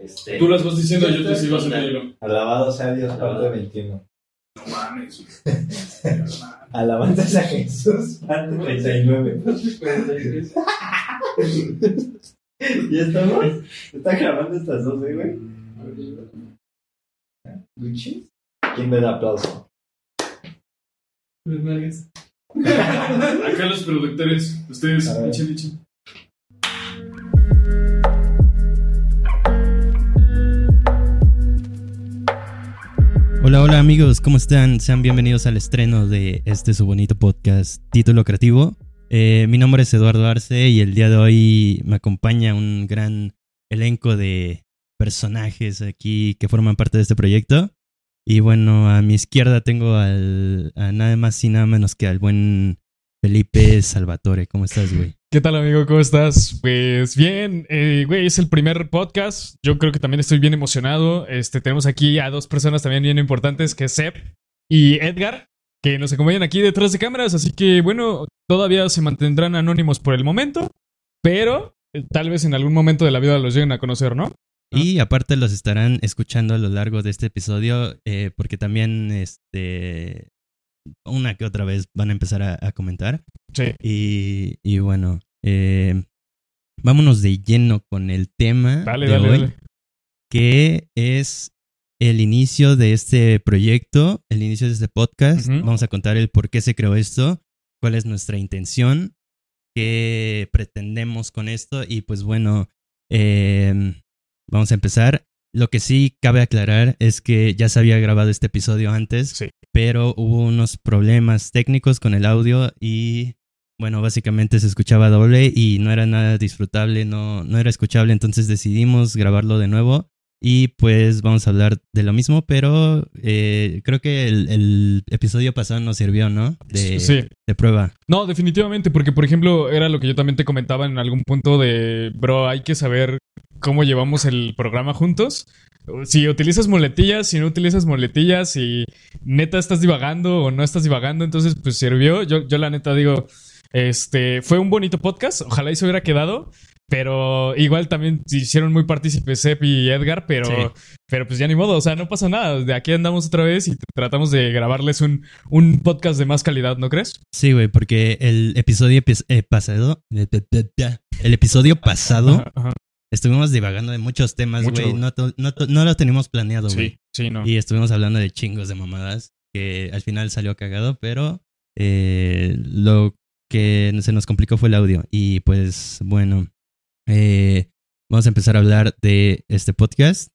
Este, Tú las vas diciendo, yo te sigo haciendo contando. hilo. Alabado sea Dios, parte 21. No mames. Alabanzas a Jesús, parte 39. ¿Ya estamos? ¿Está grabando estas dos, eh, güey? ¿Gucci? ¿Quién me da aplauso? Acá los productores, ustedes, A ver. echen, echen. Hola, hola amigos, ¿cómo están? Sean bienvenidos al estreno de este su bonito podcast, Título Creativo. Eh, mi nombre es Eduardo Arce y el día de hoy me acompaña un gran elenco de personajes aquí que forman parte de este proyecto. Y bueno, a mi izquierda tengo al, a nada más y nada menos que al buen Felipe Salvatore. ¿Cómo estás, güey? ¿Qué tal, amigo? ¿Cómo estás? Pues bien, eh, güey, es el primer podcast. Yo creo que también estoy bien emocionado. Este, tenemos aquí a dos personas también bien importantes, que es Seb y Edgar, que nos acompañan aquí detrás de cámaras. Así que, bueno, todavía se mantendrán anónimos por el momento, pero eh, tal vez en algún momento de la vida los lleguen a conocer, ¿no? Y aparte los estarán escuchando a lo largo de este episodio, eh, porque también, este, una que otra vez van a empezar a, a comentar. Sí. Y, y bueno, eh, vámonos de lleno con el tema Dale, de dale, hoy, dale. que es el inicio de este proyecto, el inicio de este podcast. Vamos a contar el por qué se creó esto, cuál es nuestra intención, qué pretendemos con esto y pues bueno, eh, vamos a empezar. Lo que sí cabe aclarar es que ya se había grabado este episodio antes, Sí. pero hubo unos problemas técnicos con el audio y bueno, básicamente se escuchaba doble y no era nada disfrutable, no, no era escuchable, entonces decidimos grabarlo de nuevo y pues vamos a hablar de lo mismo, pero eh, creo que el, el episodio pasado nos sirvió, ¿no? De, Sí. de prueba. No, definitivamente, porque por ejemplo, era lo que yo también te comentaba en algún punto de, bro, hay que saber cómo llevamos el programa juntos. Si utilizas muletillas, si no utilizas muletillas, si neta estás divagando o no estás divagando, entonces pues sirvió. Yo, yo la neta digo, este, fue un bonito podcast, ojalá y se hubiera quedado. Pero igual también se hicieron muy partícipes Sep y Edgar, pero, Sí. pero pues ya ni modo, o sea, no pasa nada. De aquí andamos otra vez y tratamos de grabarles un, un podcast de más calidad, ¿no crees? Sí, güey, porque el episodio epi- eh, pasado, el episodio pasado, Ajá, ajá. estuvimos divagando de muchos temas, güey, no, no, no lo teníamos planeado, güey. Sí, sí, no. Y estuvimos hablando de chingos de mamadas, que al final salió cagado, pero eh, lo que se nos complicó fue el audio. Y pues bueno, eh, vamos a empezar a hablar de este podcast.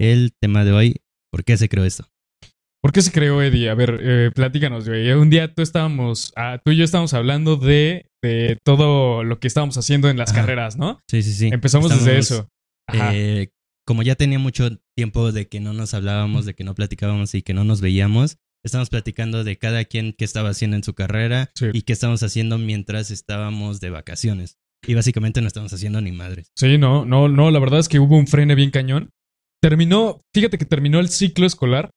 El tema de hoy, ¿por qué se creó esto? ¿Por qué se creó Eddie? A ver, eh, platícanos, güey. Un día tú estábamos, ah, tú y yo estábamos hablando de, de todo lo que estábamos haciendo en las Ajá. carreras, ¿no? Sí, sí, sí. Empezamos desde eso. Eh, como ya tenía mucho tiempo de que no nos hablábamos, de que no platicábamos y que no nos veíamos, estamos platicando de cada quien qué estaba haciendo en su carrera Sí. y qué estábamos haciendo mientras estábamos de vacaciones. Y básicamente no estábamos haciendo ni madres. Sí, no, no, no, la verdad es que hubo un frene bien cañón. Terminó, fíjate que terminó el ciclo escolar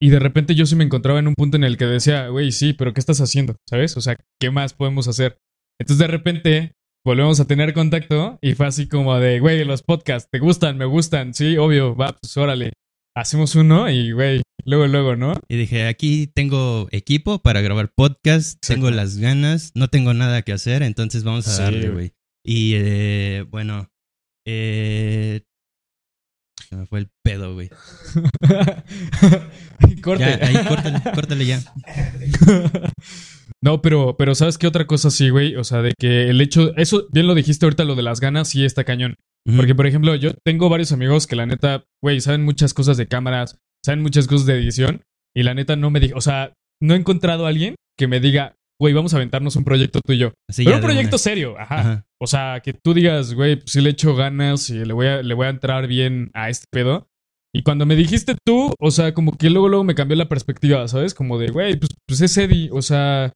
y de repente yo sí me encontraba en un punto en el que decía, güey, sí, pero ¿qué estás haciendo? ¿Sabes? O sea, ¿qué más podemos hacer? Entonces de repente volvemos a tener contacto y fue así como de, güey, los podcasts, ¿te gustan? ¿Me gustan? Sí, obvio, va, pues órale. Hacemos uno y, güey, luego, luego, ¿no? Y dije, aquí tengo equipo para grabar podcast, tengo las ganas, no tengo nada que hacer, entonces vamos a Sí, darle, güey. güey. Y eh, bueno, eh, se me fue el pedo, güey. Corte. Ya, ahí córtale, córtale ya. no, pero, pero ¿sabes qué otra cosa sí, güey? O sea, de que el hecho, eso, bien lo dijiste ahorita, lo de las ganas, sí está cañón. Porque, por ejemplo, yo tengo varios amigos que la neta, güey, saben muchas cosas de cámaras, saben muchas cosas de edición, y la neta no me dijo, o sea, no he encontrado a alguien que me diga, güey, vamos a aventarnos un proyecto tú y yo. Así Pero un de proyecto una. serio, ajá. Ajá. O sea, que tú digas, güey, pues sí le echo ganas y le voy a, le voy a entrar bien a este pedo. Y cuando me dijiste tú, o sea, como que luego, luego me cambió la perspectiva, ¿sabes? Como de, güey, pues, pues es Eddie, o sea,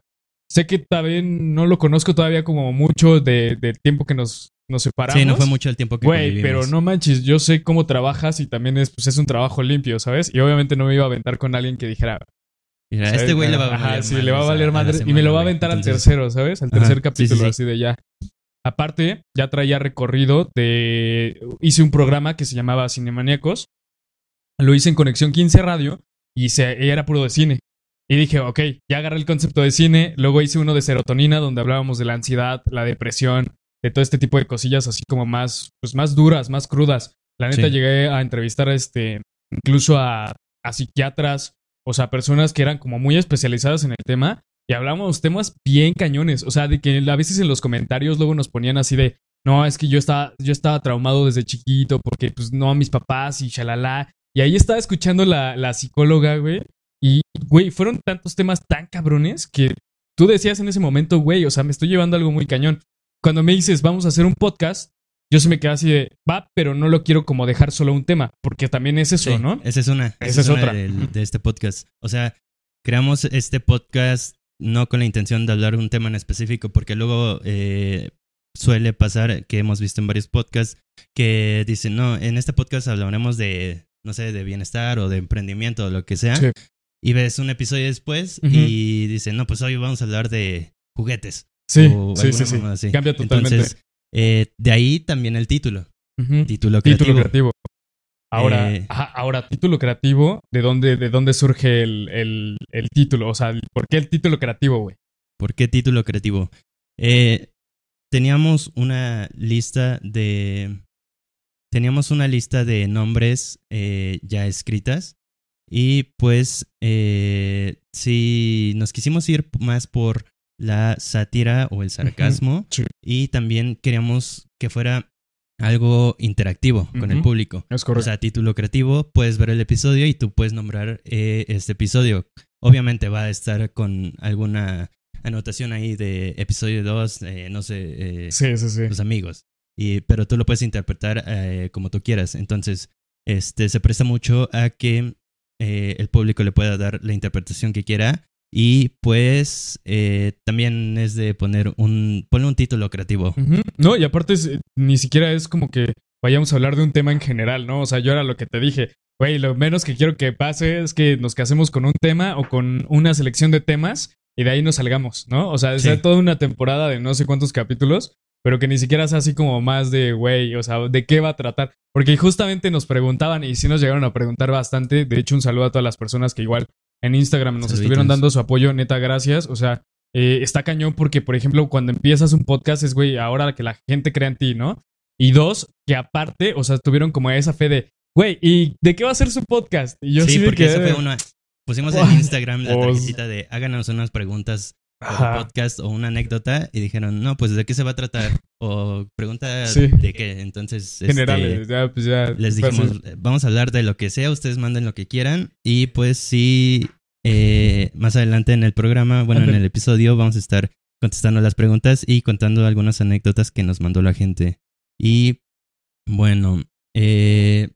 sé que también no lo conozco todavía como mucho de, del tiempo que nos, nos separamos. Sí, no fue mucho el tiempo que Güey, pero no manches, yo sé cómo trabajas y también es, pues, es un trabajo limpio, ¿sabes? Y obviamente no me iba a aventar con alguien que dijera, este güey le va a Ajá, valer sí, le va a valer madre y me lo va a aventar al tercero, ¿sabes? Al Ajá, tercer capítulo, sí, sí. así de ya. Aparte, ya traía recorrido de... Hice un programa que se llamaba Cinemaníacos. Lo hice en Conexión 15 Radio y, se, y era puro de cine. Y dije, ok, ya agarré el concepto de cine. Luego hice uno de serotonina, donde hablábamos de la ansiedad, la depresión, de todo este tipo de cosillas así como más, pues más duras, más crudas. La neta Sí. llegué a entrevistar este, incluso a, a psiquiatras, o sea, personas que eran como muy especializadas en el tema y hablamos temas bien cañones, o sea, de que a veces en los comentarios luego nos ponían así de, no, es que yo estaba, yo estaba traumado desde chiquito porque pues no, mis papás y shalala. Y ahí estaba escuchando la, la psicóloga, güey. Y, güey, fueron tantos temas tan cabrones que tú decías en ese momento, güey, o sea, me estoy llevando algo muy cañón. Cuando me dices, vamos a hacer un podcast, yo se me quedé así de, va, pero no lo quiero como dejar solo un tema, porque también es eso, Sí, ¿no? Esa es una. Esa es una otra. de este podcast. O sea, creamos este podcast no con la intención de hablar de un tema en específico, porque luego eh, suele pasar que hemos visto en varios podcasts que dicen, no, en este podcast hablaremos de, no sé, de bienestar o de emprendimiento o lo que sea. Sí. Y ves un episodio después y dicen, no, pues hoy vamos a hablar de juguetes. Sí, sí, sí, sí. así. Cambia totalmente. Entonces, eh, de ahí también el título. Título creativo. Título creativo. Ahora, Eh. ajá, ahora, título creativo, ¿de dónde, de dónde surge el, el, el título? O sea, ¿por qué el título creativo, güey? ¿Por qué título creativo? Eh, teníamos una lista de. Teníamos una lista de nombres ya escritas. Y pues, si nos quisimos ir más por la sátira o el sarcasmo, sí. y también queríamos que fuera algo interactivo con el público. Es O correcto. sea, título creativo, puedes ver el episodio y tú puedes nombrar eh, este episodio. Obviamente va a estar con alguna anotación ahí de episodio 2, no sé, eh, sí, sí, sí. los amigos. Y, pero tú lo puedes interpretar eh, como tú quieras. Entonces, este se presta mucho a que eh, el público le pueda dar la interpretación que quiera. Y pues eh, también es de poner un, ponle un título creativo. No, y aparte es, eh, ni siquiera es como que vayamos a hablar de un tema en general, ¿no? O sea, yo era lo que te dije, güey, lo menos que quiero que pase es que nos casemos con un tema o con una selección de temas y de ahí nos salgamos, ¿no? O sea, Sí. sea toda una temporada de no sé cuántos capítulos, pero que ni siquiera sea así como más de, güey, o sea, ¿de qué va a tratar? Porque justamente nos preguntaban y sí nos llegaron a preguntar bastante. De hecho, un saludo a todas las personas que igual en Instagram nos Saluditos. estuvieron dando su apoyo, neta, gracias. O sea, eh, está cañón porque, por ejemplo, cuando empiezas un podcast es, güey, ahora que la gente crea en ti, ¿no? Y dos, que aparte, o sea, tuvieron como esa fe de, güey, ¿y de qué va a ser su podcast? Y yo sí, sí, porque quedé eso fue una. Pusimos en Instagram la pues- tarjetita de háganos unas preguntas Ajá. podcast o una anécdota y dijeron, no, pues de qué se va a tratar o pregunta Sí. de qué. Entonces, este, generales, ya, pues ya. les dijimos, eh, vamos a hablar de lo que sea, ustedes manden lo que quieran y pues sí, eh, más adelante en el programa, bueno, en el episodio vamos a estar contestando las preguntas y contando algunas anécdotas que nos mandó la gente. Y bueno, eh,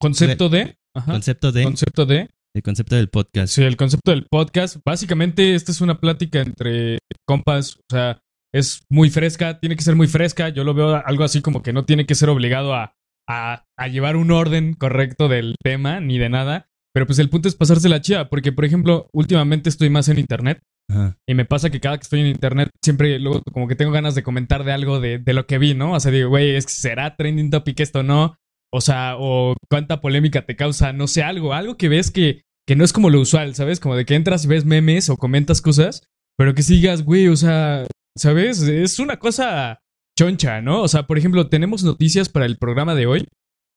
Concepto de. Ajá. concepto de, Concepto de. El concepto del podcast. Sí, el concepto del podcast. Básicamente, esta es una plática entre compas. O sea, es muy fresca, tiene que ser muy fresca. Yo lo veo algo así como que no tiene que ser obligado a, a, a llevar un orden correcto del tema ni de nada. Pero pues el punto es pasarse la chida, porque por ejemplo, últimamente estoy más en internet Ajá. y me pasa que cada que estoy en internet siempre luego como que tengo ganas de comentar de algo de, de lo que vi, ¿no? O sea, digo, güey, ¿es que ¿será trending topic esto o no? O sea, o cuánta polémica te causa, no sé, algo, algo que ves que, que no es como lo usual, ¿sabes? Como de que entras y ves memes o comentas cosas, pero que sigas, güey, o sea, ¿sabes? Es una cosa choncha, ¿no? O sea, por ejemplo, tenemos noticias para el programa de hoy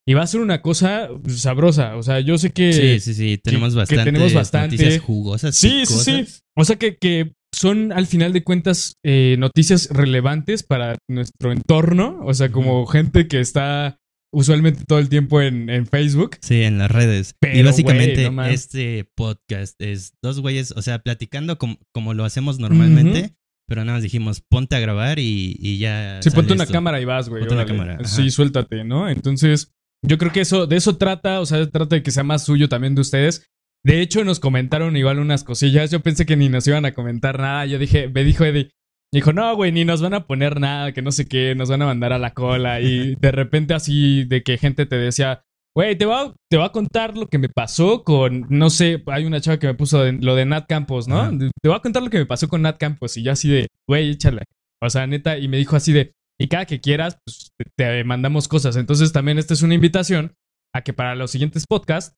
y va a ser una cosa sabrosa. O sea, yo sé que... Sí, sí, sí, tenemos que bastante, tenemos bastante. noticias jugosas. Sí, sí, sí. picosas. O sea que, que son al final de cuentas eh, noticias relevantes para nuestro entorno. O sea, como gente que está usualmente todo el tiempo en, en Facebook. Sí, en las redes. Pero, y básicamente no este podcast es dos güeyes, o sea, platicando com- como lo hacemos normalmente, pero nada más dijimos, ponte a grabar y, y ya. Sí, ponte una esto. cámara y vas, güey. Ponte una cámara, ajá. Sí, suéltate, ¿no? Entonces, yo creo que eso, de eso trata, o sea, trata de que sea más suyo también de ustedes. De hecho, nos comentaron igual unas cosillas. Yo pensé que ni nos iban a comentar nada. Yo dije, me dijo Eddie, dijo, no, güey, ni nos van a poner nada, que no sé qué, nos van a mandar a la cola. Y de repente así de que gente te decía, güey, te voy, a, te a contar lo que me pasó con, no sé, hay una chava que me puso de- lo de Nat Campos, ¿no? Ajá. Te voy a contar lo que me pasó con Nat Campos. Y yo así de, güey, échale. O sea, neta, y me dijo así de, y cada que quieras, pues te, te mandamos cosas. Entonces también esta es una invitación a que para los siguientes podcasts,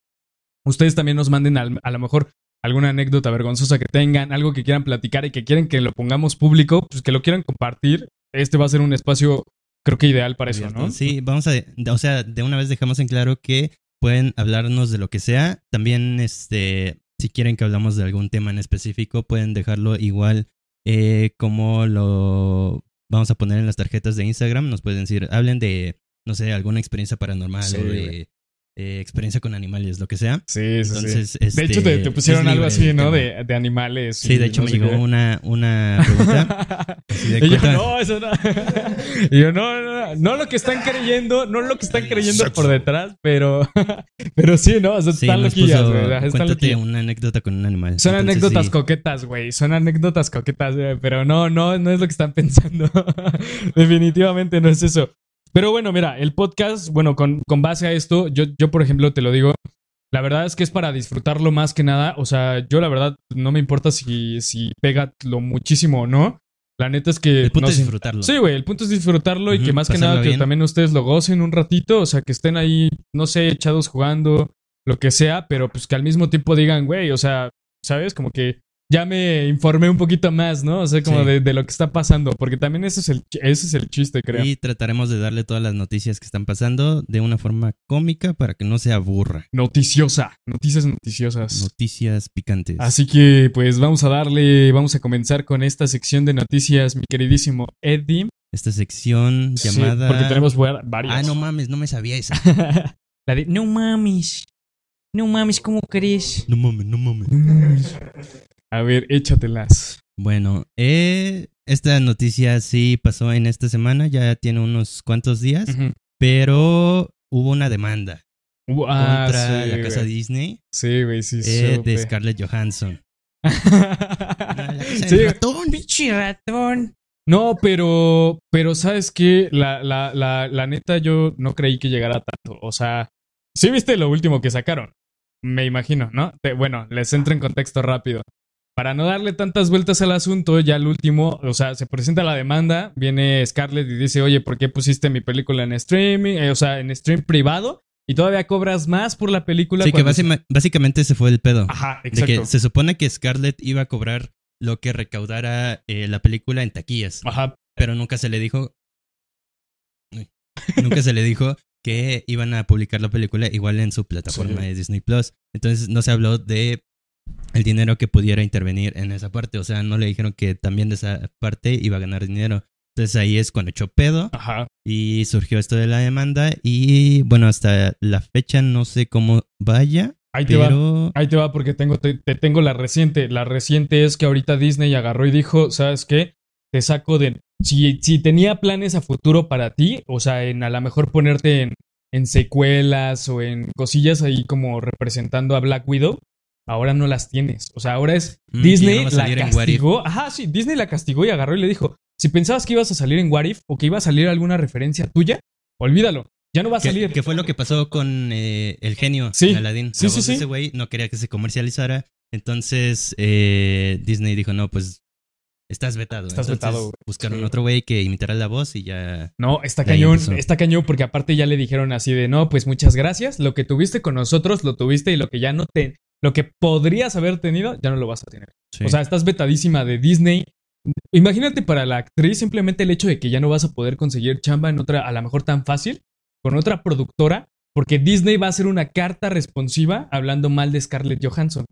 ustedes también nos manden al- a lo mejor alguna anécdota vergonzosa que tengan, algo que quieran platicar y que quieren que lo pongamos público, pues que lo quieran compartir. Este va a ser un espacio, creo que ideal para eso, ¿no? Sí, vamos a, o sea, de una vez dejamos en claro que pueden hablarnos de lo que sea. También, este, si quieren que hablamos de algún tema en específico, pueden dejarlo igual eh, como lo vamos a poner en las tarjetas de Instagram. Nos pueden decir, hablen de, no sé, alguna experiencia paranormal Sí, o de. Eh, experiencia con animales, lo que sea. Sí, sí, sí. Entonces, De este, hecho, te, te pusieron algo así, ¿no? De, de animales. Sí, de hecho no me llegó qué. una, una pregunta. de Y yo, no, eso no. Y yo, no, no, no, no lo que están creyendo, no lo que están creyendo por detrás, pero, pero sí, ¿no? O sea, Sí, están loquillas, güey. Cuéntate loquillas. una anécdota con un animal. Son Entonces, anécdotas sí. coquetas, güey. Son anécdotas coquetas, güey. Pero no, no, no es lo que están pensando. Definitivamente no es eso. Pero bueno, mira, el podcast, bueno, con, con base a esto, yo, yo, por ejemplo, te lo digo. La verdad es que es para disfrutarlo más que nada. O sea, yo la verdad no me importa si, si pega lo muchísimo o no. La neta es que. El punto no es disfrutarlo. Sí, güey, el punto es disfrutarlo y que más que nada que también ustedes lo gocen un ratito, o sea, que estén ahí, no sé, echados jugando, lo que sea, pero pues que al mismo tiempo digan, güey, o sea, ¿sabes? Como que ya me informé un poquito más, ¿no? O sea, como Sí. de, de lo que está pasando, porque también ese es el, ese es el chiste, creo. Y trataremos de darle todas las noticias que están pasando de una forma cómica para que no se aburra. Noticiosa, noticias noticiosas. Noticias picantes. Así que, pues vamos a darle, vamos a comenzar con esta sección de noticias, mi queridísimo Eddie. Esta sección Sí, llamada. porque tenemos va- varias. Ah, no mames, no me sabía esa. La de, no mames, no mames, ¿cómo crees? No mames, no mames. A ver, échatelas. Bueno, eh, esta noticia sí pasó en esta semana, ya tiene unos cuantos días, pero hubo una demanda Uh, ah, contra sí, la casa. Disney Sí, güey, sí, eh, de Scarlett Johansson. Sí. ratón. Pinche ratón. No, pero, pero ¿sabes qué? La, la, la, la neta yo no creí que llegara tanto. O sea, sí viste lo último que sacaron. Me imagino, ¿no? Te- bueno, les entro en contexto rápido. Para no darle tantas vueltas al asunto, ya el último, o sea, se presenta la demanda, viene Scarlett y dice, oye, ¿por qué pusiste mi película en streaming? Eh, o sea, en stream privado y todavía cobras más por la película. Sí, que básima- básicamente se fue el pedo. Ajá, De exacto. que se supone que Scarlett iba a cobrar lo que recaudara eh, la película en taquillas, Ajá, pero nunca se le dijo. Nunca se le dijo que iban a publicar la película igual en su plataforma Sí. de Disney Plus. Entonces no se habló de el dinero que pudiera intervenir en esa parte. O sea, no le dijeron que también de esa parte iba a ganar dinero. Entonces ahí es cuando echó pedo ajá. y surgió esto de la demanda. Y bueno, hasta la fecha no sé cómo vaya, Ahí te va. pero Ahí te va porque tengo, te, te tengo la reciente. La reciente es que ahorita Disney agarró y dijo, ¿sabes qué? Te saco de... Si, si tenía planes a futuro para ti, o sea, en a lo mejor ponerte en, en secuelas o en cosillas ahí como representando a Black Widow, ahora no las tienes. O sea, ahora es Mm, Disney que no la castigó. Ajá, sí, Disney la castigó y agarró y le dijo, si pensabas que ibas a salir en What If o que iba a salir alguna referencia tuya, olvídalo. Ya no va a ¿Qué, salir. qué fue lo que pasó con eh, el genio Sí, de Aladdin? sí, La sí, voz de sí. Ese güey no quería que se comercializara. Entonces eh, Disney dijo, no, pues estás vetado. Estás Entonces, vetado, güey. Buscaron otro güey que imitara la voz y ya... No, está cañón, empezó. está cañón porque aparte ya le dijeron así de, no, pues muchas gracias, lo que tuviste con nosotros lo tuviste y lo que ya no te, lo que podrías haber tenido ya no lo vas a tener. Sí. O sea, estás vetadísima de Disney. Imagínate para la actriz simplemente el hecho de que ya no vas a poder conseguir chamba en otra, a lo mejor tan fácil, con otra productora, porque Disney va a hacer una carta responsiva hablando mal de Scarlett Johansson.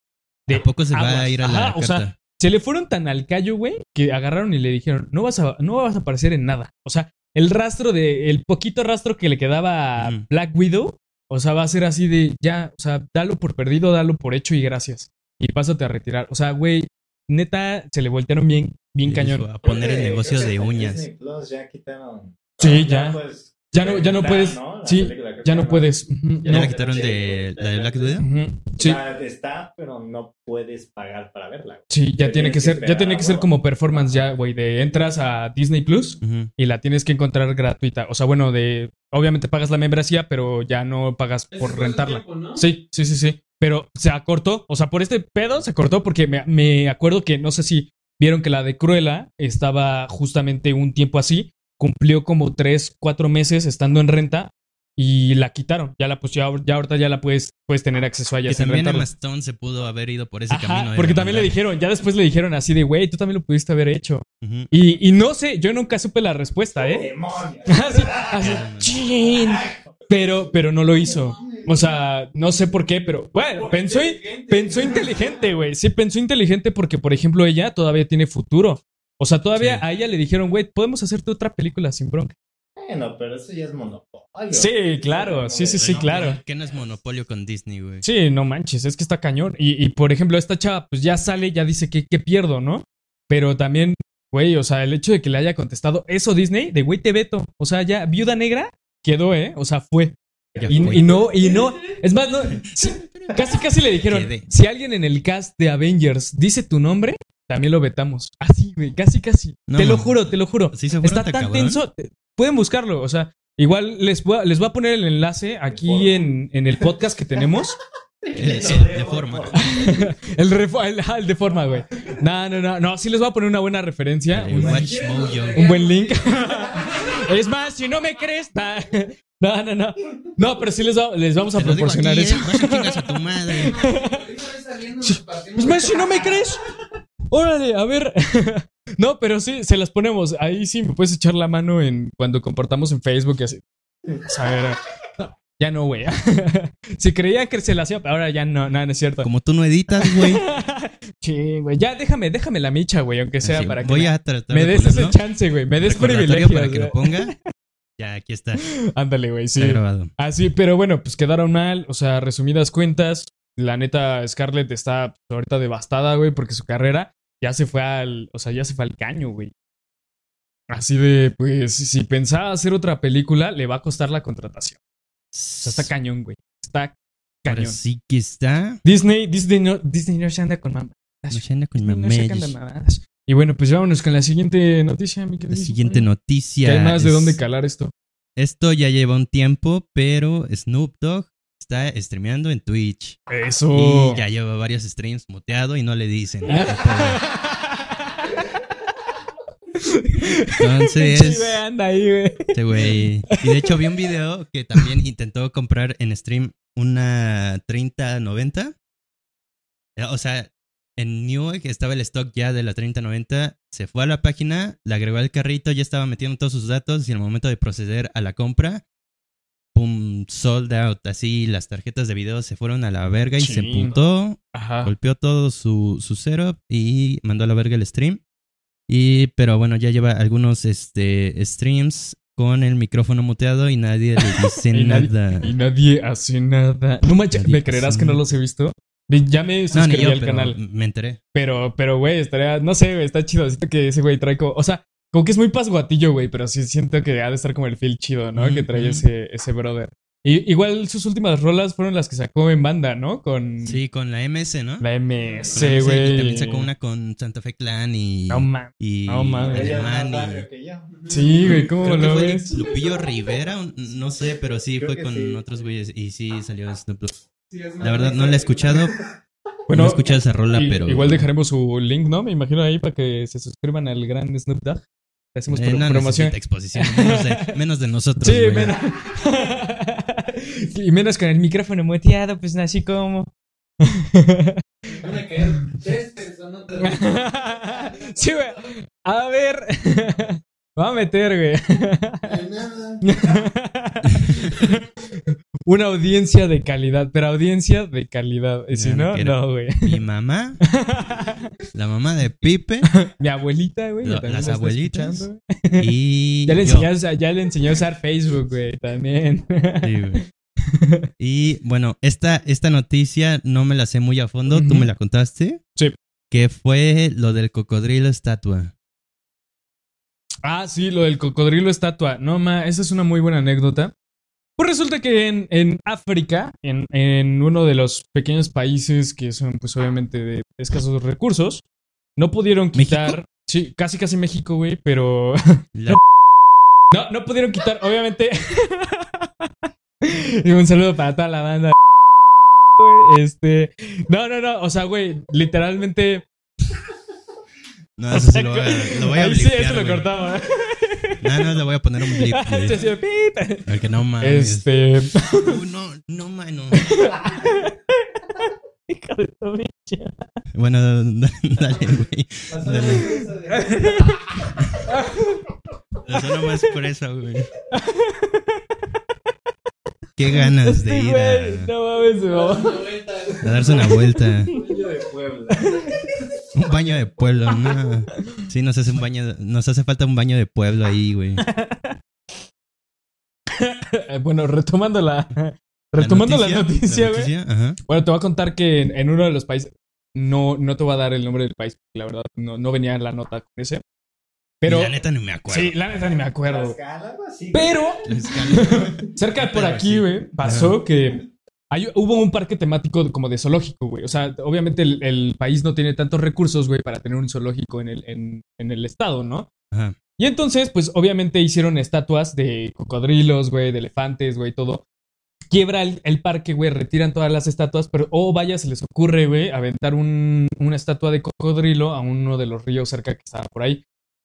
De ¿A poco se va a ir a la Ajá, o carta? sea, se le fueron tan al callo, güey, que agarraron y le dijeron, no vas a, no vas a aparecer en nada. O sea, el rastro de, el poquito rastro que le quedaba a. Black Widow, o sea, va a ser así de, ya, o sea, dalo por perdido, dalo por hecho y gracias. Y pásate a retirar. O sea, güey, neta, se le voltearon bien, bien cañón. a poner el que, negocio de uñas. Disney Plus ya quitaron. Sí, ya. puedes Ya no, ya no puedes, ¿no? La sí, ya no puedes. ¿Ya no. la quitaron de la de Black Widow? Sí, está, pero no puedes pagar para verla. güey. sí, ya tiene que que ser, ya tiene que ser como performance ya, güey, de entras a Disney Plus y la tienes que encontrar gratuita. O sea, bueno, de obviamente pagas la membresía, pero ya no pagas por rentarla. Sí, sí, sí, sí. Pero se acortó. O sea, por este pedo se cortó porque me, me acuerdo que no sé si vieron que la de Cruella estaba justamente un tiempo así. Cumplió como tres, cuatro meses estando en renta y la quitaron. Ya la pues ya, ya ahorita ya la puedes, puedes tener acceso a ella Que sin también. Emma Stone se pudo haber ido por ese Ajá, camino. porque también le dijeron, ya después le dijeron así de, güey, tú también lo pudiste haber hecho. Y, y no sé, yo nunca supe la respuesta, ¿eh? Así, así, chin. Pero, pero no lo hizo. O sea, no sé por qué, pero bueno, pensó, pensó inteligente, güey. Sí, pensó inteligente porque, por ejemplo, ella todavía tiene futuro. O sea, todavía Sí. a ella le dijeron, güey, podemos hacerte otra película sin bronca. Bueno, pero eso ya es monopolio. Sí, claro, sí, sí, sí, claro. ¿Qué no es monopolio con Disney, güey? Sí, no manches, es que está cañón. Y, y, por ejemplo, esta chava, pues ya sale, ya dice que, que pierdo, ¿no? Pero también, güey, o sea, el hecho de que le haya contestado eso Disney, de güey, te veto. O sea, ya, viuda negra, quedó, ¿eh? O sea, fue. Ya Y, no, y no. Es más, no. sí, casi, casi le dijeron: Quedé. si alguien en el cast de Avengers dice tu nombre, también lo vetamos. Así, güey, casi, casi. No, te lo juro, te lo juro. Sí se fueron Está tan cabrón. tenso. te- Pueden buscarlo, o sea. Igual les voy, a, les voy a poner el enlace aquí en, en el podcast que tenemos. Eh, sí, de forma. el, el, ah, el de forma, güey. No, no, no. No, sí les voy a poner una buena referencia. Un, Watch Mojo. un buen link. es más, si no me crees. No, no, no. No, pero sí les, va- les vamos a Te proporcionar aquí, eso. ¿eh? No se chingas a tu madre. Es más, si no me crees. Órale, a ver. No, pero sí, se las ponemos. Ahí sí me puedes echar la mano en cuando compartamos en Facebook y así. A ver. no, ya no, güey. Si creía que se la hacía, ahora ya no, nada, no es cierto. Como tú no editas, güey. Sí, güey. Ya déjame, déjame la micha, güey, aunque sea así, para que voy a tratar me de des ese ponerlo. chance, güey. Me des privilegios. para que lo ponga. Ya, aquí está. Ándale, güey, sí. Está grabado. Así, pero bueno, pues quedaron mal. O sea, resumidas cuentas, la neta, Scarlett está pues, ahorita devastada, güey, porque su carrera ya se fue al. O sea, ya se fue al caño, güey. Así de, pues, si pensaba hacer otra película, le va a costar la contratación. O sea, está cañón, güey. Está Ahora cañón. sí que está. Disney, Disney no, Disney no se anda con mamadas. No se anda con No anda mamadas. Y bueno, pues vámonos con la siguiente noticia, mi La querido. siguiente noticia. Hay más de dónde calar esto. Esto ya lleva un tiempo, pero Snoop Dogg está streameando en Twitch. Eso. Y ya lleva varios streams muteado y no le dicen. Entonces, anda ahí, güey. este güey. Y de hecho vi un video que también intentó comprar en stream una 3090. Eh, O sea, en Newegg estaba el stock ya de la 3090. Se fue a la página, la agregó al carrito, ya estaba metiendo todos sus datos y al momento de proceder a la compra, pum, sold out. Así las tarjetas de video se fueron a la verga y se emputó Ajá. golpeó todo su, su setup y mandó a la verga el stream. Y, pero bueno, ya lleva algunos este, streams con el micrófono muteado y nadie le dice Y nadie- nada. Y nadie hace nada. No manches, ¿me creerás que no los he visto? Ya me No, suscribí yo, al canal. me enteré. Pero, pero, güey, estaría. No sé, está chido. Siento que ese güey trae como. O sea, como que es muy pasguatillo, güey, pero sí siento que ha de estar como el feel chido, ¿no? Que trae ese, ese brother. Y, igual sus últimas rolas fueron las que sacó en banda, ¿no? Con Sí, con la MS, ¿no? la MS, güey. Y también sacó una con Santa Fe Clan y. No mames. y no mames. Y-. Sí, güey, ¿cómo Creo que lo fue ves? Lupillo Rivera, no sé, pero sí Creo fue con sí. otros güeyes y sí salió Snoop Dogg. La verdad no la he escuchado, no Bueno, he escuchado esa rola, y- pero igual dejaremos su link, ¿no? Me imagino ahí para que se suscriban al gran Snoop Dogg. Le hacemos Eh, no promoción. exposición, menos de, menos de nosotros. Sí, güey. menos. y menos con el micrófono muteado, pues así como. Van a caer tres personas. sí, güey. A ver. Va a meter, güey. Nada. Una audiencia de calidad, pero audiencia de calidad. Y si no no, quiero. no, güey. Mi mamá, la mamá de Pipe Mi abuelita, güey. Lo- también las la está abuelitas. escuchando, güey. y Ya le, yo. enseñó, a- ya le enseñó a usar Facebook, güey, también. Sí, güey. Y bueno, esta, esta noticia no me la sé muy a fondo, tú Ujú. me la contaste. Sí. Que fue lo del cocodrilo estatua. Ah, sí, lo del cocodrilo estatua. No, ma, esa es una muy buena anécdota. Pues resulta que en, en África, en, en uno de los pequeños países que son, pues obviamente, de escasos recursos, no pudieron quitar. ¿México? Sí, casi casi México, güey, pero. La- No, no pudieron quitar, obviamente. y un saludo para toda la banda. Este. No, no, no. O sea, güey, literalmente. No, eso sí lo voy a, lo voy a Ahí sí, eso lo cortamos. No, no, le voy a poner un blip. Porque no mames. Este. Uy, no, no, mano. Hijo de tu bicha. Bueno, dale, güey. Eso nomás por eso, güey. Qué ganas de Este ir güey, a, No mames, a darse una vuelta. Un baño de pueblo, no. Sí, nos hace un baño, nos hace falta un baño de pueblo ahí, güey. Eh, Bueno, retomando la. Retomando la noticia, güey. Bueno, te voy a contar que en, en uno de los países. No, no te voy a dar el nombre del país, porque la verdad no, no venía en la nota con ese. Pero. Y la neta no me acuerdo. Sí, la neta ni me acuerdo. Así. Pero cerca de por aquí, güey, pasó que hay- hubo un parque temático como de zoológico, güey. O sea, obviamente el, el país no tiene tantos recursos, güey, para tener un zoológico en el, en, en el estado, ¿no? Ajá. Y entonces, pues obviamente hicieron estatuas de cocodrilos, güey, de elefantes, güey, todo. Quiebra el, el parque, güey, retiran todas las estatuas, pero, oh, vaya, se les ocurre, güey, aventar un- una estatua de cocodrilo a uno de los ríos cerca que estaba por ahí.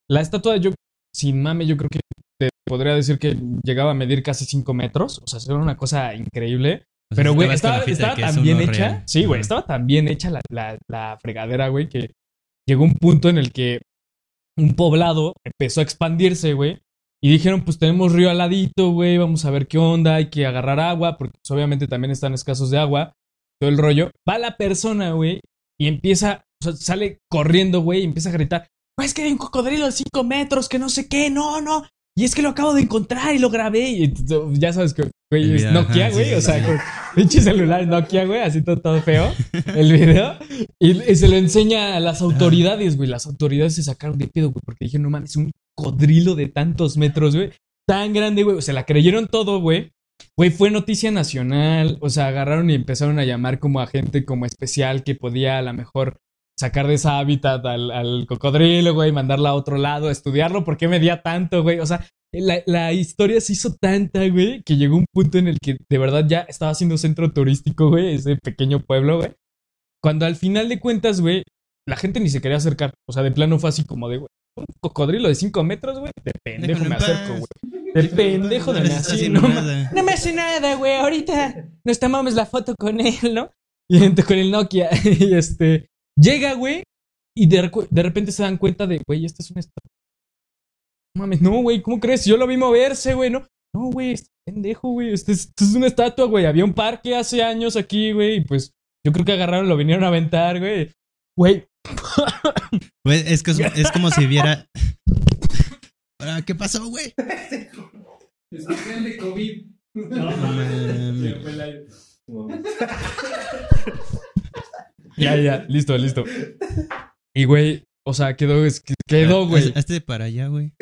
La estatua, yo, sin mame, yo creo que te podría decir que llegaba a medir casi 5 metros. O sea, era una cosa increíble. Pero, güey, estaba, estaba tan bien hecha. real. Sí, güey, estaba tan bien hecha la, la- la fregadera, güey, que llegó un punto en el que un poblado empezó a expandirse, güey. Y dijeron, pues tenemos río al ladito, güey, vamos a ver qué onda, hay que agarrar agua, porque pues, obviamente también están escasos de agua, todo el rollo. Va la persona, güey, y empieza, o sea, sale corriendo, güey, y empieza a gritar, pues es que hay un cocodrilo de 5 metros, que no sé qué, no, no. Y es que lo acabo de encontrar y lo grabé. Y ya sabes que, güey, es Nokia, güey. o sea, con pinche celular Nokia, güey, así todo, todo feo. El video. Y, y se lo enseña a las autoridades, güey. Las autoridades se sacaron de pedo, güey, porque dijeron, no mames, un cocodrilo de tantos metros, güey. Tan grande, güey. Se la creyeron todo, güey. Güey, fue noticia nacional. O sea, agarraron y empezaron a llamar como a gente como especial que podía a lo mejor sacar de esa hábitat al, al cocodrilo, güey, mandarla a otro lado, estudiarlo, ¿por qué medía tanto, güey? O sea, la, la historia se hizo tanta, güey, que llegó un punto en el que de verdad ya estaba siendo centro turístico, güey, ese pequeño pueblo, güey. Cuando al final de cuentas, güey, la gente ni se quería acercar. O sea, de plano fue así como de, güey, un cocodrilo de 5 metros, güey, de pendejo me acerco, güey. De pendejo de me así, no, nada. no me hace nada, güey. Ahorita nos tomamos la foto con él, ¿no? Y gente con el Nokia. Y este. Llega, güey. Y de, repente se dan cuenta de, güey, esta es una estatua. No mames, no, güey, ¿cómo crees? Yo lo vi moverse, güey, ¿no? No, güey, está pendejo, güey. Esto es, una estatua, güey. Había un parque hace años aquí, güey. Y pues yo creo que agarraron, lo vinieron a aventar, güey. Güey, Güey, es, que es, es como si viera. ¿Qué pasó, güey? Especial de COVID. No mames. ya, ya, listo, listo. Y, güey, o sea, quedó, es que quedó, güey. Haz- Hazte para allá, güey.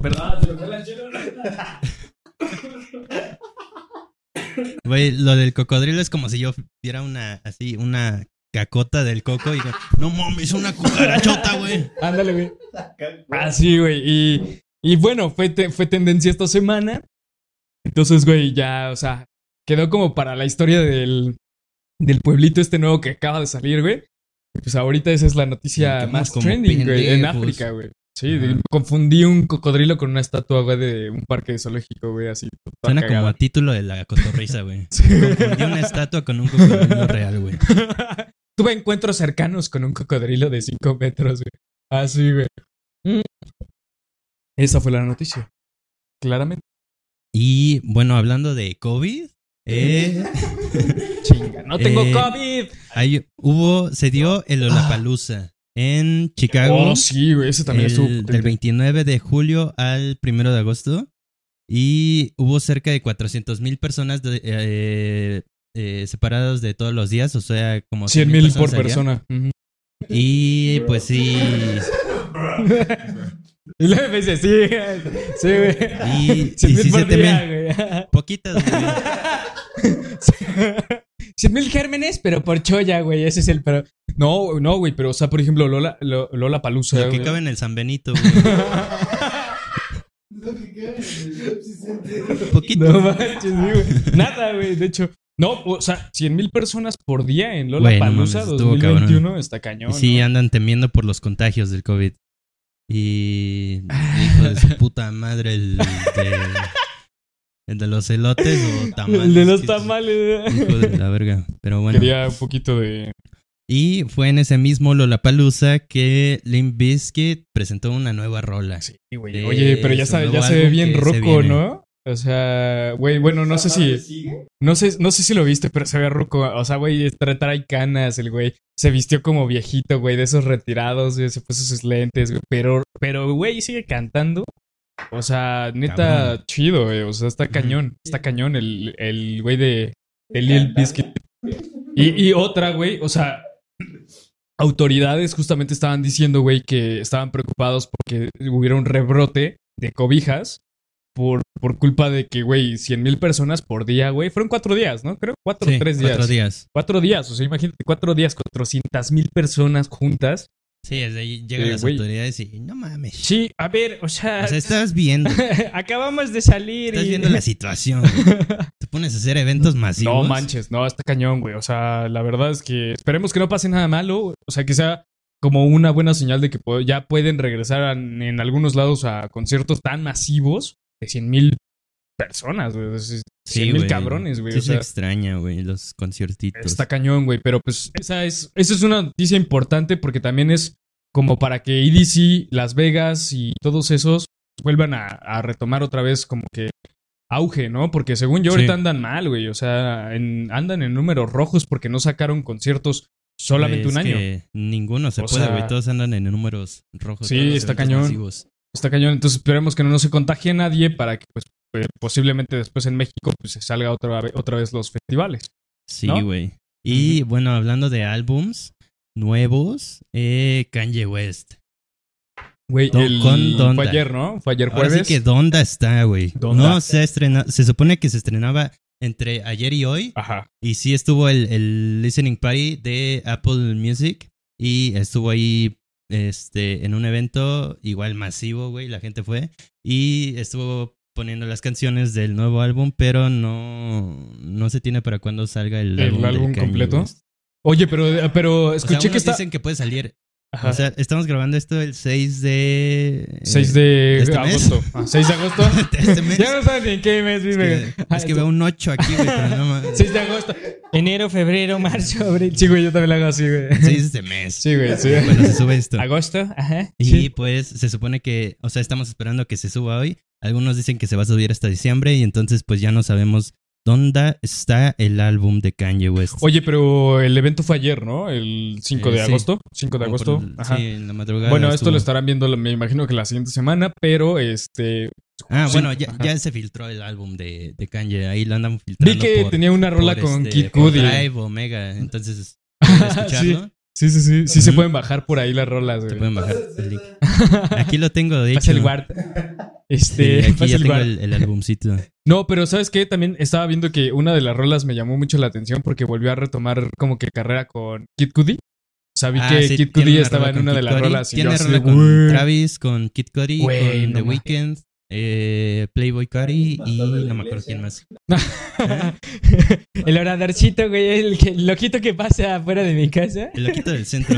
¿Verdad? Güey, lo del cocodrilo es como si yo viera una, así, una cacota del coco y digo, no mames, una cucarachota, güey. Ándale, güey. Así, güey. Y, y bueno, fue, te- fue tendencia esta semana. Entonces, güey, ya, o sea, quedó como para la historia del, del pueblito este nuevo que acaba de salir, güey. Pues ahorita esa es la noticia más trending, güey, en. África, güey. Sí, Ajá. confundí un cocodrilo con una estatua, güey, de un parque zoológico, güey, así. Suena como a título de la cotorriza, güey. Confundí una estatua con un cocodrilo real, güey. Tuve encuentros cercanos con un cocodrilo de 5 metros, güey. Así, güey. Mm. Esa fue la noticia. Claramente. Y bueno, hablando de COVID, eh, Chinga, no tengo Eh, COVID. hay- hubo, se dio el Lollapalooza en Chicago. Oh, sí, güey, ese también el- estuvo. del potente. 29 de julio al 1 de agosto. Y hubo cerca de 400 mil personas de- eh, eh, separadas de todos los días, o sea, como 100 mil por día. persona. Ujú. Y pues sí. Y luego me dice, sí, sí, güey. Y, 100 y mil sí por se día, temen güey. poquitas, güey. 100 mil gérmenes, pero por choya, güey. Ese es el. Pero... No, no, güey. Pero, o sea, por ejemplo, Lola, Lo- Lola Palusa. Lo que güey. cabe en el San Benito, güey. Lo que queda en el. Poquito. No manches, sí, güey. Nada, güey. De hecho, no, o sea, 100 mil personas por día en Lola Güey, no Palusa mames, estuvo 2021 está cañón. Y sí, ¿no? andan temiendo por los contagios del COVID. Y hijo de su puta madre, el de, el de los elotes o tamales. El de los tamales. Hijo de la verga. Pero bueno. Quería un poquito de. Y fue en ese mismo Lollapalooza que Limp Bizkit presentó una nueva rola. Sí, güey. Oye, pero ya, sabe, ya se ve bien roco. ¿no? O sea, güey, bueno, no sé si. ¿Sigue? No sé, no sé si lo viste, pero se ve roco. O sea, güey, trae, canas, el güey. Se vistió como viejito, güey, de esos retirados, güey, se puso sus lentes, güey. Pero, pero, güey, sigue cantando. O sea, neta, Cabrón. chido, güey. O sea, está cañón. Está cañón el, el güey de, de Lil Bizkit. Y, y otra, güey, o sea, autoridades justamente estaban diciendo, güey, que estaban preocupados porque hubiera un rebrote de cobijas por, por culpa de que, güey, 100 mil personas por día, güey. Fueron cuatro días, ¿no? Creo cuatro o Sí, tres días. Cuatro días. Cuatro días, o sea, imagínate, cuatro días, 400 mil personas juntas. Sí, desde ahí llegan Eh, las autoridades y no mames. Sí, a ver, o sea, O sea, estás viendo, acabamos de salir. estás y- viendo la situación. Te pones a hacer eventos masivos. No manches, no, está cañón, güey. O sea, la verdad es que esperemos que no pase nada malo. O sea, que sea como una buena señal de que ya pueden regresar a- en algunos lados a conciertos tan masivos de 100 mil personas, güey. 100 mil cabrones, güey. Sí o sea, se extraña, güey, los conciertitos. está cañón, güey. Pero pues esa es, esa es una noticia importante porque también es como para que EDC, Las Vegas y todos esos vuelvan a, a retomar otra vez como que auge, ¿no? Porque según yo Sí. ahorita andan mal, güey. O sea, en- andan en números rojos porque no sacaron conciertos solamente un año. que ninguno se O puede, sea- güey. Todos andan en números rojos. Sí, está cañón. masivos. Está cañón. Entonces esperemos que no se contagie nadie para que pues eh, posiblemente después en México pues se salga otra, ve- otra vez los festivales. Sí, ¿No? güey. Y bueno, hablando de álbums nuevos, eh, Kanye West. Güey, el- Donda. fue ayer, ¿no? Fue ayer jueves. que ¿dónde está, güey? No se ha estrenado. Se supone que se estrenaba entre ayer y hoy. Ajá. Y sí estuvo el, el listening party de Apple Music. Y estuvo ahí este, en un evento igual masivo, güey. La gente fue. Y estuvo poniendo las canciones del nuevo álbum, pero no, no se tiene para cuándo salga el, ¿El álbum, álbum completo? Oye, pero, pero O sea, escuché que está... dicen que puede salir. Ajá. O sea, estamos grabando esto el 6 de... 6 eh, de ¿este mes? agosto. Ah, 6 de agosto. de este mes. ya no saben en qué mes Es vive. es que veo un 8 aquí, güey, no mames. 6 de agosto. Enero, febrero, marzo, abril. Sí, güey, yo también lo hago así, güey. 6 de este mes. Sí, güey, sí. Cuando se sube esto. Agosto, ajá. Y sí. pues se supone que, o sea, estamos esperando que se suba hoy. Algunos dicen que se va a subir hasta diciembre y entonces pues ya no sabemos dónde está el álbum de Kanye West. Oye, pero el evento fue ayer, ¿no? El 5 Eh, de sí. agosto. 5 de Como agosto. el- Ajá. Sí, en la madrugada. Bueno, esto lo estarán viendo, me imagino que la siguiente semana, pero este. Ah, sí, bueno, ya, ya se filtró el álbum de, de Kanye. Ahí lo andan filtrando. Vi que por- tenía una rola con este, Kid Cudi. Drive o Mega. Entonces, ¿pueden escucharlo? Sí, sí, sí. Sí se pueden bajar por ahí las rolas, güey. pueden bajar el link. Aquí lo tengo, de hecho. Pasa el guard. Sí, Este, aquí pasa ya el tengo guard. el, el albumcito. No, pero ¿sabes qué? También estaba viendo que una de las rolas me llamó mucho la atención porque volvió a retomar como que carrera con Kid Cudi. O sea, vi Ah, que sí, Kid Cudi estaba en una de las Cudi. rolas. y Tiene rola con. Travis, con Kid Cudi, con no The. Weeknd, eh, Playboy Cudi y no me acuerdo quién más. el oradorcito, güey, el, que- el loquito que pasa afuera de mi casa. El loquito del centro.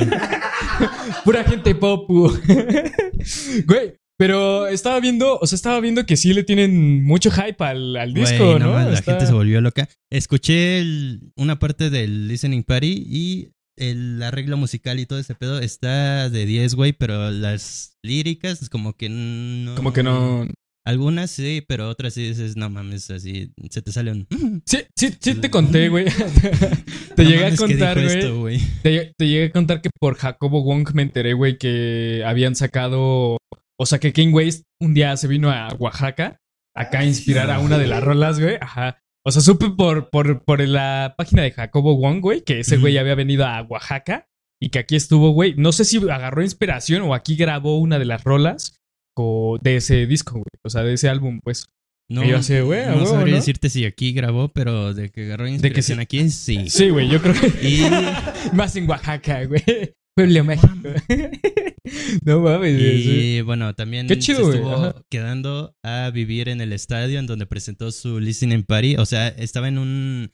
Pura gente popu. güey, pero estaba viendo, o sea, estaba viendo que sí le tienen mucho hype al, al disco, Güey, ¿no? la Está- gente se volvió loca. Escuché el- una parte del listening party y el arreglo musical y todo ese pedo está de 10, güey, pero las líricas como que no... Como que no. Algunas sí, pero otras sí dices, no mames, así se te sale un... Sí, sí, sí te conté, güey. te "No llegué a mames, ¿qué contar, güey. Te, te llegué a contar que por Jacobo Wong me enteré, güey, que habían sacado. O sea, que King Waste un día se vino a Oaxaca acá a inspirar a una de las rolas, güey. Ajá. O sea, supe por, por, por la página de Jacobo Wong, güey, que ese güey había venido a Oaxaca y que aquí estuvo, güey. No sé si agarró inspiración o aquí grabó una de las rolas de ese disco, güey. O sea, de ese álbum, pues. No, Y yo así, güey, no sabría decirte si aquí grabó, pero de que agarró que inspiración sí. aquí, sí. Sí, güey, yo creo que. Y, Más en Oaxaca, güey. Pueblo México. no mames, güey. sí. y bueno, también Qué chido, se güey, estuvo ajá. quedando a vivir en el estadio en donde presentó su listening party. O sea, estaba en un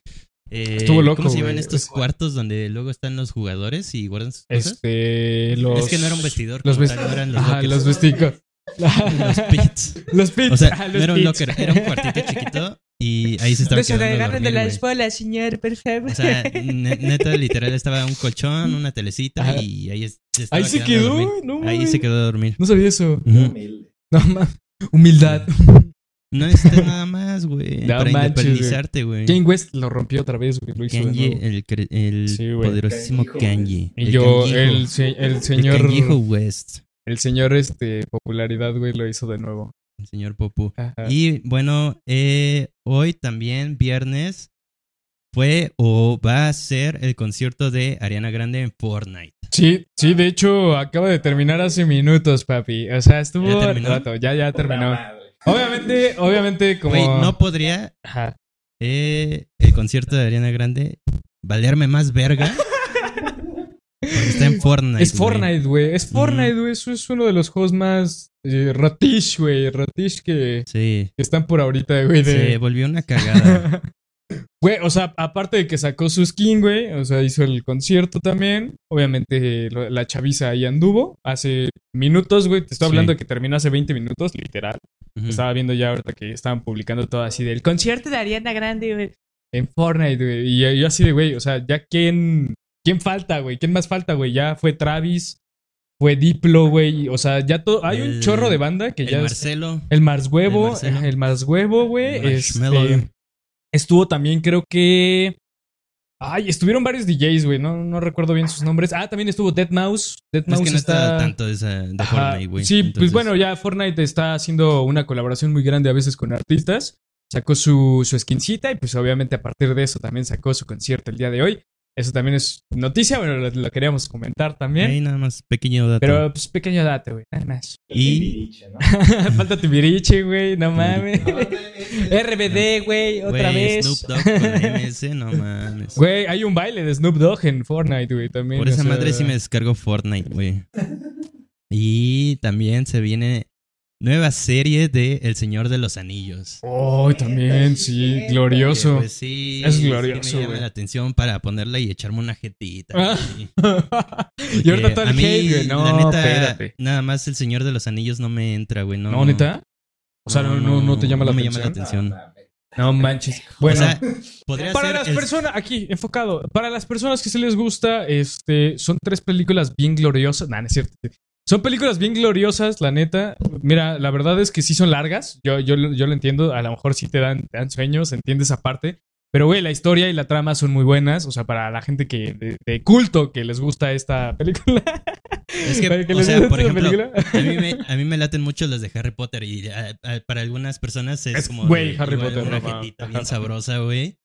Eh, Estuvo loco, ¿Cómo se llaman estos Es- cuartos donde luego están los jugadores y guardan sus cosas? Este, los... Es que no era un vestidor. Los, como vest- tal, no eran los vesticos. Los pits. Los pits. O sea, ah, no era un locker, era un cuartito chiquito y ahí se estaba se quedando a agarren de dormir, la güey. espalda, señor, por favor. O sea, ne- neta, literal, estaba un colchón, una telecita Ajá. y ahí se estaba Ahí se quedó, no Ahí se quedó a dormir. No sabía eso. Humilde. No mames. Humildad. No necesitas nada más, güey. No para manches, independizarte, güey. Kanye West lo rompió otra vez, güey. Lo hizo de Kanye, nuevo. el, Sí, poderosísimo Kanye. Y yo, el, se- el El señor. canjijo West. El señor, este, popularidad, güey, lo hizo de nuevo. El señor Popu. Ajá. Y bueno, eh, hoy también, viernes, fue o va a ser el concierto de Ariana Grande en Fortnite. Sí, sí, de hecho, acaba de terminar hace minutos, papi. O sea, estuvo ¿Ya terminó? rato, ya, ya terminó. Obviamente, obviamente, como. Güey, no podría Ajá. eh, el concierto de Ariana Grande valerme más verga. Porque está en Fortnite. Es. Fortnite, güey. Es Fortnite, güey. Eso es uno de los juegos más eh, ratish, güey. Ratish que, Sí. que están por ahorita, güey. Se De... volvió una cagada. Güey, o sea, aparte de que sacó su skin, güey. O sea, hizo el concierto también. Obviamente, la chaviza ahí anduvo. Hace minutos, güey. Te estoy Sí. hablando de que terminó hace 20 minutos, literal. Estaba viendo ya ahorita que estaban publicando todo así del concierto de Ariana Grande, güey. En Fortnite, güey. Y yo- yo así de, güey, o sea, ya quién. ¿Quién falta, güey? ¿Quién más falta, güey? Ya fue Travis, fue Diplo, güey. O sea, ya todo. Hay un chorro de banda que El ya. es- Marcelo. el Mars Huevo. el Mars Huevo, güey. Este, estuvo también, creo que. Ay, estuvieron varios DJs, güey. No, no recuerdo bien sus nombres. Ah, también estuvo Dead Mouse. Dead Es Mouse que no está. está tanto de, esa, de. Fortnite, güey. Sí, pues bueno, ya Fortnite está haciendo una colaboración muy grande a veces con artistas. Sacó su, su skincita y pues obviamente a partir de eso también sacó su concierto el día de hoy. Eso también es noticia, bueno, lo, lo queríamos comentar también. Ahí nada más, pequeño dato. Pero pues pequeño dato, güey, nada más. Y-. Falta Tibiriche, güey, no mames. RBD, güey, otra vez. Snoop Dogg con la MS, no mames. Güey, hay un baile de Snoop Dogg en Fortnite, güey, también. Por o esa sea, madre sí me descargo Fortnite, güey. Y también se viene nueva serie de El Señor de los Anillos. Oh, también, sí, glorioso. Pues, sí, Es glorioso, me llama la atención para ponerla y echarme una jetita. Ah. y ahorita todo el mí, hate, güey. No, la neta, espérate. nada más El Señor de los Anillos no me entra, güey. No, ¿No, neta? O sea, no, no, no te llama la no me atención. llama la atención. No manches. Bueno, o sea, para las el- personas, aquí, enfocado, para las personas que se les gusta, este, son tres películas bien gloriosas. Nah, no es cierto. Son películas bien gloriosas, la neta. Mira, la verdad es que sí son largas. Yo, yo, lo- yo lo entiendo. A lo mejor sí te dan, te dan sueños, entiendes esa parte. Pero, güey, la historia y la trama son muy buenas. O sea, para la gente que de, de culto que les gusta esta película. Es que, que o sea, por ejemplo, a mí, me, a mí me laten mucho las de Harry Potter y a- a- para algunas personas es, Es- como güey, Harry igual Potter, una no bien sabrosa, güey.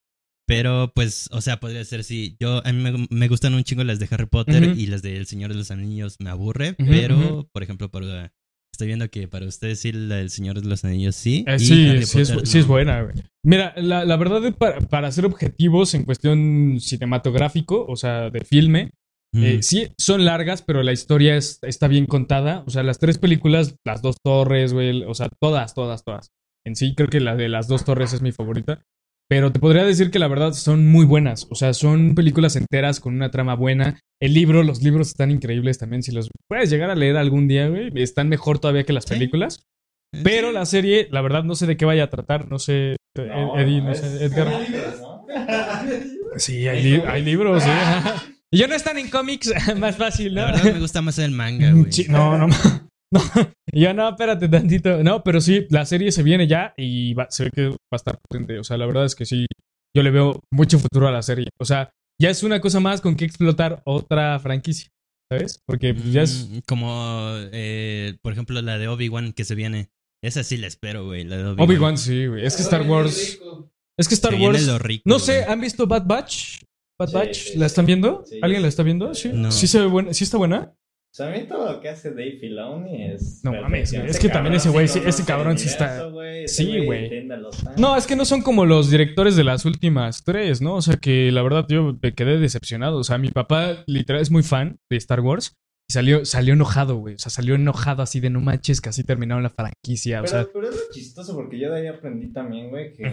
Pero pues, o sea, podría ser sí. Yo a mí me, me gustan un chingo las de Harry Potter y las de El Señor de los Anillos me aburre, pero ujú. por ejemplo, para estoy viendo que para ustedes sí la del Señor de los Anillos sí. Eh, sí, Harry sí es, sí buena, güey. Mira, la, la verdad, es para, para ser objetivos en cuestión cinematográfico, o sea, de filme, eh, sí son largas, pero la historia es- está bien contada. O sea, las tres películas, las dos torres, güey, o sea, todas, todas, todas. En sí, creo que la de las dos torres es mi favorita. Pero te podría decir que la verdad son muy buenas. O sea, son películas enteras con una trama buena. El libro, los libros están increíbles también. Si los puedes llegar a leer algún día, güey, están mejor todavía que las Sí. películas. Eh, Pero sí. la serie, la verdad, no sé de qué vaya a tratar. No sé, Ed- No, Eddie, no es- sé, Edgar. son libros, ¿no? Sí, hay, li- hay libros, sí. Y ya no están en cómics, más fácil, ¿no? La verdad me gusta más el manga, güey. No, no, no. Y yo no, espérate tantito. No, pero sí, la serie se viene ya y va- se ve que va a estar potente. O sea, la verdad es que sí, yo le veo mucho futuro a la serie. O sea, ya es una cosa más con que explotar otra franquicia, ¿sabes? Porque pues, ya es... Mm, Como, eh, por ejemplo, la de Obi-Wan que se viene. Esa sí la espero, güey. La de Obi-Wan. Obi-Wan, sí, güey. Es que Star Wars... Es que Star Wars... lo rico, No sé. ¿han visto Bad Batch? Bad Sí, Batch, sí, ¿la están viendo? Sí, ¿Alguien la está viendo? Sí. No. Sí se ve buena, sí está buena. O sea, a mí todo lo que hace Dave Filoni es. No mames. Es que también ese güey sí- ese cabrón sí está- Sí, güey. No, es que no son como los directores de las últimas tres, ¿no? O sea que la verdad yo me quedé decepcionado. O sea, mi papá literal es muy fan de Star Wars. Y salió, salió enojado, güey. O sea, salió enojado así de no manches, que así terminaron la franquicia. O Pero, sea, pero es lo chistoso porque yo de ahí aprendí también, güey, que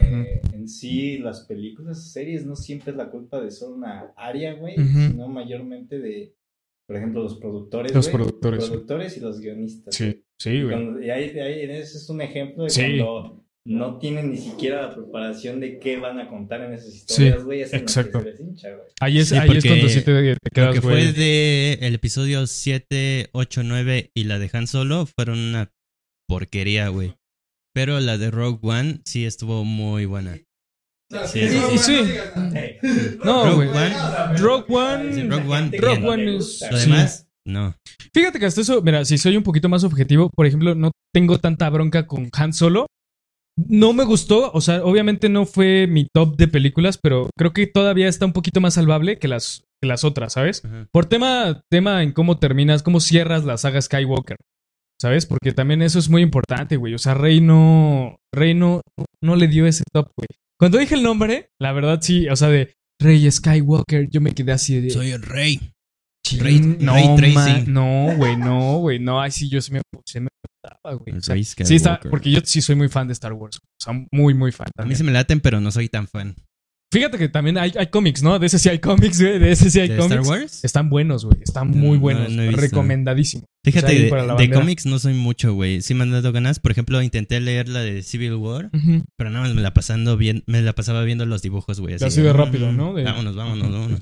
en sí las películas, series no siempre es la culpa de solo una área, güey, sino mayormente de, por ejemplo, los productores, Los güey, productores, los sí. productores y los guionistas. sí, sí, Y güey. cuando- Y ahí, ahí ese es un ejemplo de Sí. cuando no tienen ni siquiera la preparación de qué van a contar en esas historias, güey, es en lo que exacto. se les hincha, güey. Ahí es, Sí, ahí es cuando sí te, te Lo quedas, que fue de el episodio 7, 8, 9 y la de Han Solo fueron una porquería, güey. Pero la de Rogue One sí estuvo muy buena. Sí, sí, sí, sí. No, Rogue güey. One. Rogue One. Rogue One, Rogue bien. One es. Lo demás, no. Fíjate que hasta eso, mira, si soy un poquito más objetivo, por ejemplo, no tengo tanta bronca con Han Solo. No me gustó, o sea, obviamente no fue mi top de películas, pero creo que todavía está un poquito más salvable que las, que las otras, ¿sabes? Ajá. Por tema, tema en cómo terminas, cómo cierras la saga Skywalker, ¿sabes? Porque también eso es muy importante, güey. O sea, Rey no, Rey no, no le dio ese top, güey. Cuando dije el nombre, la verdad sí, o sea, de Rey Skywalker, yo me quedé así de... Soy el rey. Chin, Ray- no, ma- no, güey, no, güey, no, ay, sí, yo sí me, me gustaba, güey. O sea, Rey sí está, porque yo sí soy muy fan de Star Wars, o sea, muy, muy fan. A mí se me laten, pero no soy tan fan. Fíjate que también hay, hay cómics, ¿no? De ese sí hay cómics, güey, de ese sí hay ¿De cómics. Star Wars? Están buenos, güey, están muy No, buenos, no he visto. recomendadísimo. Fíjate, o sea, de, de cómics no soy mucho, güey. Sí me han dado ganas. Por ejemplo, intenté leer la de Civil War, pero nada más me la pasando bien, me la pasaba viendo los dibujos, güey. Así de rápido, ¿no? De- Vámonos, vámonos, vámonos.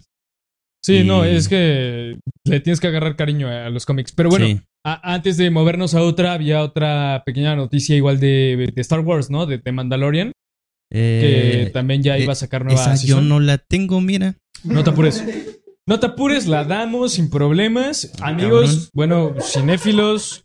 Sí, Y- no, es que le tienes que agarrar cariño a los cómics. Pero bueno, Sí. a- antes de movernos a otra, había otra pequeña noticia igual de, de Star Wars, ¿no? De, de Mandalorian, que Eh, también ya eh, iba a sacar nueva esa yo no la tengo, mira. No te apures. No te apures, la damos sin problemas. Amigos, Cabrón. bueno, cinéfilos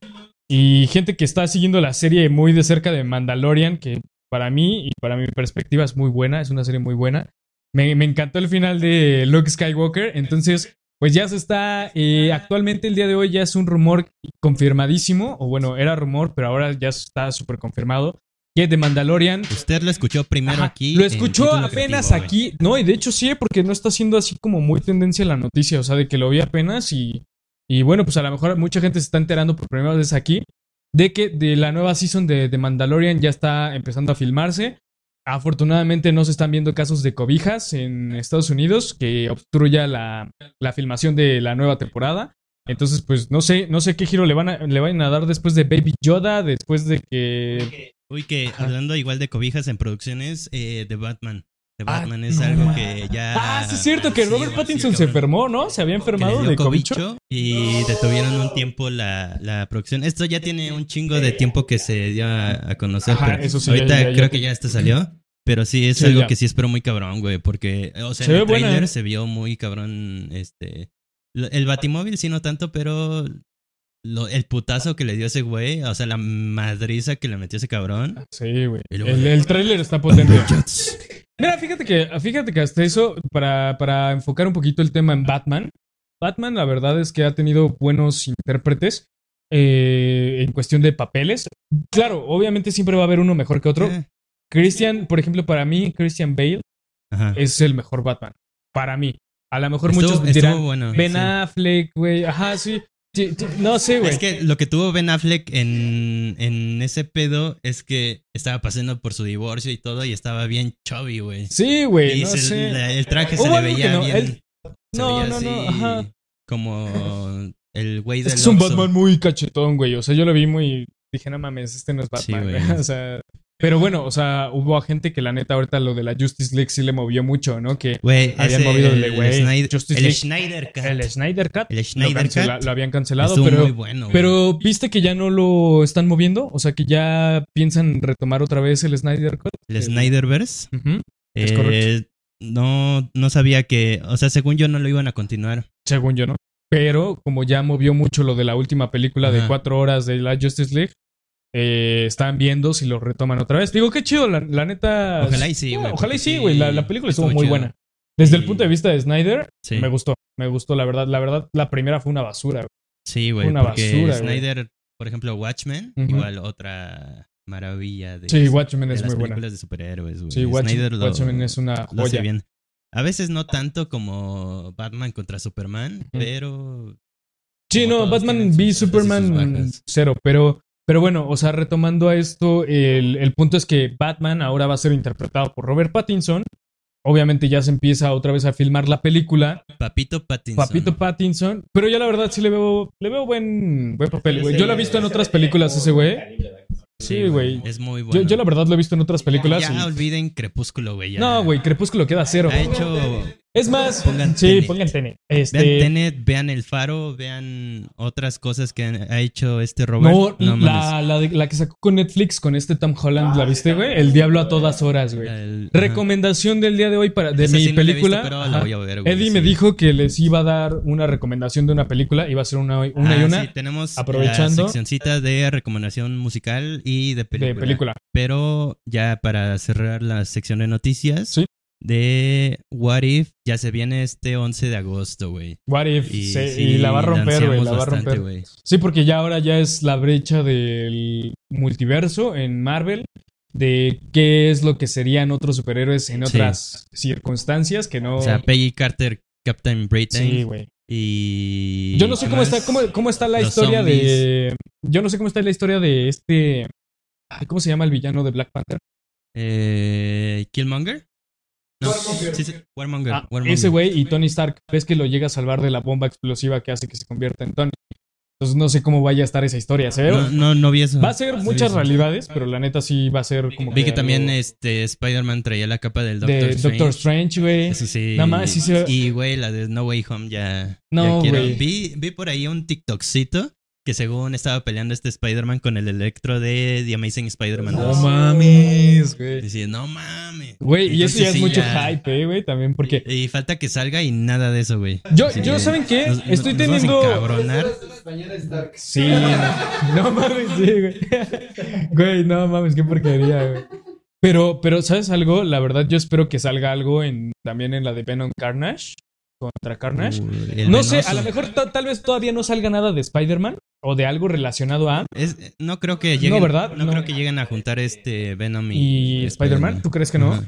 y gente que está siguiendo la serie muy de cerca de Mandalorian, que para mí y para mi perspectiva es muy buena, es una serie muy buena. Me, me encantó el final de Luke Skywalker, entonces pues ya se está, eh, actualmente el día de hoy ya es un rumor confirmadísimo, o bueno, era rumor, pero ahora ya está súper confirmado, que de Mandalorian Usted lo escuchó primero Ajá, aquí. Lo escuchó apenas Creativo, aquí. No, y de hecho sí, porque no está siendo así como muy tendencia la noticia. O sea, de que lo vi apenas y. Y bueno, pues a lo mejor mucha gente se está enterando por primera vez aquí. De que de la nueva season de, de Mandalorian ya está empezando a filmarse. Afortunadamente no se están viendo casos de cobijas en Estados Unidos que obstruya la, la filmación de la nueva temporada. Entonces, pues no sé, no sé qué giro le van a, le van a dar después de Baby Yoda, después de que. Uy, que hablando igual de cobijas en producciones, eh, de Batman. De Ah, Batman es no algo que ya. Ah, sí es cierto que Sí, Robert sí, Pattinson se enfermó, ¿no? Se había enfermado de cobicho. y detuvieron un tiempo la, la producción. Esto ya tiene un chingo de tiempo que se dio a, a conocer. Ajá, pero eso sí, ahorita ya- ya- ya creo que ya esto salió. Pero sí, es algo ya. que sí espero muy cabrón, güey. Porque, o sea, Se en el buena, trailer ¿eh? se vio muy cabrón. Este. El batimóvil sí no tanto, pero. Lo- el putazo que le dio ese güey. O sea, la madriza que le metió ese cabrón. Sí, güey. Luego- El, el tráiler está potente. Mira, fíjate que, fíjate que hasta eso, para, para enfocar un poquito el tema en Batman, Batman la verdad es que ha tenido buenos intérpretes eh, en cuestión de papeles. Claro, obviamente siempre va a haber uno mejor que otro. Eh, Christian, por ejemplo, para mí, Christian Bale Ajá. es el mejor Batman. Para mí. A lo mejor Estuvo- muchos dirán, bueno, Ben sí. Affleck, güey. Ajá, sí. Sí, sí, No sé, güey. Es que lo que tuvo Ben Affleck en, en ese pedo es que estaba pasando por su divorcio y todo y estaba bien chubby, güey. Sí, güey, y no se- sé. la- el traje se le veía no, bien. él- No, veía no, no, ajá. Como el güey Es del que es un. Batman muy cachetón, güey. O sea, yo lo vi muy. Dije, no mames, este no es Sí, Batman, güey. güey. O sea. Pero bueno, o sea, hubo gente que la neta ahorita lo de la Justice League sí le movió mucho, ¿no? Que Güey, habían ese- movido el de, el güey, el League. Schneider Cut. el Snyder Cut El lo, Schneider cancela- Cut lo habían cancelado, estuvo pero. muy bueno. Pero viste que ya no lo están moviendo, o sea que ya piensan retomar otra vez el Snyder Cut. el Snyderverse. Ujú, Es eh, correcto. No, no sabía que, o sea, según yo no lo iban a continuar. Según yo, ¿no? Pero como ya movió mucho lo de la última película de cuatro horas de la Justice League, eh, están viendo si lo retoman otra vez. Digo, qué chido, la, la neta. Ojalá y sí, güey, Ojalá y sí, güey. La, la película estuvo, muy chido. buena. Desde el punto de vista de Snyder, Sí. me gustó. Me gustó, la verdad. La verdad, la primera fue una basura. güey. Sí, güey, Una basura. Snyder, por ejemplo, Watchmen, igual otra maravilla de, Sí, Watchmen de es las muy buena. películas de superhéroes, güey. Sí, Watch- Snyder lo, Watchmen es una lo hace joya. bien. A veces no tanto como Batman contra Superman, pero Sí, no, Batman v Superman cero, pero, pero bueno, o sea, retomando a esto, el, el punto es que Batman ahora va a ser interpretado por Robert Pattinson. Obviamente ya se empieza otra vez a filmar la película. Papito Pattinson. Papito Pattinson. Pero yo la verdad sí le veo, le veo buen, buen papel, güey. Yo lo he visto en otras películas ese güey. Sí, güey. Es muy bueno. yo la verdad lo he visto en otras películas. Ya y- olviden Crepúsculo, güey. No, güey, Crepúsculo queda cero. Ha hecho. Es más, Pongan sí, Tenet. pongan Tenet. Vean Este, Tenet, vean El Faro, vean otras cosas que ha hecho este Robert. no, mames. la, la, de- la que sacó con Netflix con este Tom Holland, ¿la viste, güey? El diablo a todas horas, güey. El-. Recomendación del día de hoy para de Esa mi sí no la película. visto, pero Ajá. la voy a ver, güey, Eddie sí. me dijo que les iba a dar una recomendación de una película, iba a ser una, una y Ah, una sí, tenemos aprovechando- la seccioncita de recomendación musical y de película. de película. Pero ya para cerrar la sección de noticias Sí. De What If, ya se viene este 11 de agosto, güey. What if Y, sí, y la va a romper, güey, la va a romper. Sí, porque ya ahora ya es la brecha del multiverso en Marvel. De qué es lo que serían otros superhéroes en Sí. otras circunstancias que no. O sea, Peggy Carter, Captain Britain sí, güey. y... Yo no sé ¿qué cómo más? está, cómo, cómo está la Los historia de. Yo no sé cómo está la historia de este. ay, ¿Cómo se llama el villano de Black Panther? Eh, ¿Killmonger? No, Warmonger. sí, sí, Warmonger. Ah, Warmonger. ese güey y Tony Stark. Ves que lo llega a salvar de la bomba explosiva que hace que se convierta en Tony. Entonces no sé cómo vaya a estar esa historia. Se ve- No, no, no vi eso. Va a ser muchas eso. realidades, pero la neta sí va a ser como Vi que también este Spider-Man traía la capa del Doctor de Strange. Doctor Strange, güey. Eso sí. Nada más, sí se- Y güey, la de No Way Home ya. No, ya quiero. güey. Vi, vi por ahí un TikTokcito que según estaba peleando este Spider-Man con el Electro de The Amazing Spider-Man No 2. mames, güey. Decía, no mames. Güey, y eso ya es sí, mucho ya- hype, eh, güey, también porque Y falta que salga y nada de eso, güey. yo, Así yo ¿saben qué? nos- Estoy nos vamos teniendo Dark. Sí, no mames, sí, güey. Güey, no mames, qué porquería, güey. Pero, pero, ¿sabes algo? La verdad, yo espero que salga algo en, también en la de Venom Carnage. Contra Carnage. No sé, a lo mejor ta- tal vez todavía no salga nada de Spider-Man o de algo relacionado a. Es- no creo que lleguen, ¿verdad? No, No. creo que lleguen a juntar este Venom y, ¿Y Spider-Man? ¿Tú crees que no?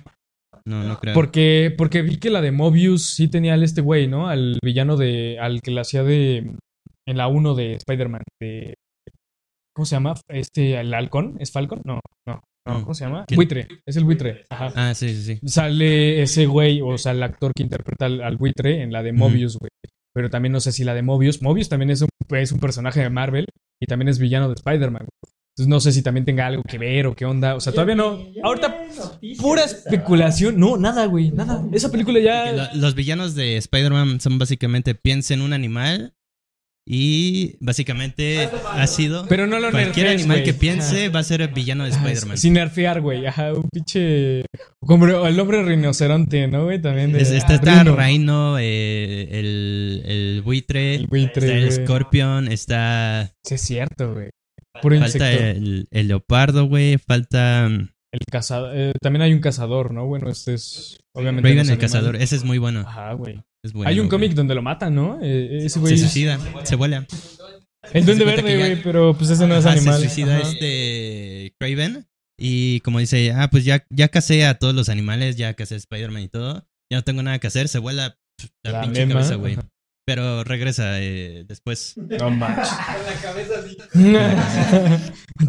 No, no creo. Porque, porque vi que la de Mobius sí tenía al este güey, ¿no? Al villano de. al que la hacía de. en la 1 de Spider-Man. De. ¿Cómo se llama? Este, el halcón. ¿Es Falcon? No, no, no. No. ¿Cómo se llama? ¿Quién? Buitre. Es el buitre. Ajá. Ah, sí, sí, sí. Sale ese güey, o sea, el actor que interpreta al, al buitre en la de. Mobius, güey. Pero también no sé si la de Mobius. Mobius también es un, es un personaje de Marvel y también es villano de Spider-Man. güey. Entonces no sé si también tenga algo que ver o qué onda. O sea, todavía no. Ahorita, pura especulación. No, nada, güey. Nada. Esa película ya. Lo- Los villanos de Spider-Man son básicamente piensa en un animal y básicamente ha sido Pero no lo cualquier nerfees, animal que piense Ajá. va a ser el villano de Spider-Man. Sin nerfear, güey. Ajá, un pinche. Como el hombre rinoceronte, ¿no, güey? También de. Es- está, Ah, está Bruno. Rhino, eh, el, el buitre, El buitre, está el. Scorpion, está Sí, es cierto, güey. Puro falta insecto. el, el leopardo, güey, falta mm, El cazador. eh, también hay un cazador, ¿no? Bueno, este es. Obviamente. Raven el animales. cazador, ese es muy bueno. Ajá, güey. es bueno, hay un cómic donde lo matan, ¿no? Eh, ese güey. Se suicida, se vuela. El duende verde, ya- güey, pero pues ese no es Ajá, animal. Se suicida Ajá. este Craven. Y como dice, ah, pues ya, ya casé a todos los animales, ya casé a Spider-Man y todo. Ya no tengo nada que hacer, se vuela la, La pinche mema. cabeza, güey. Ajá. Pero regresa eh, después. No manches. Con la cabeza así.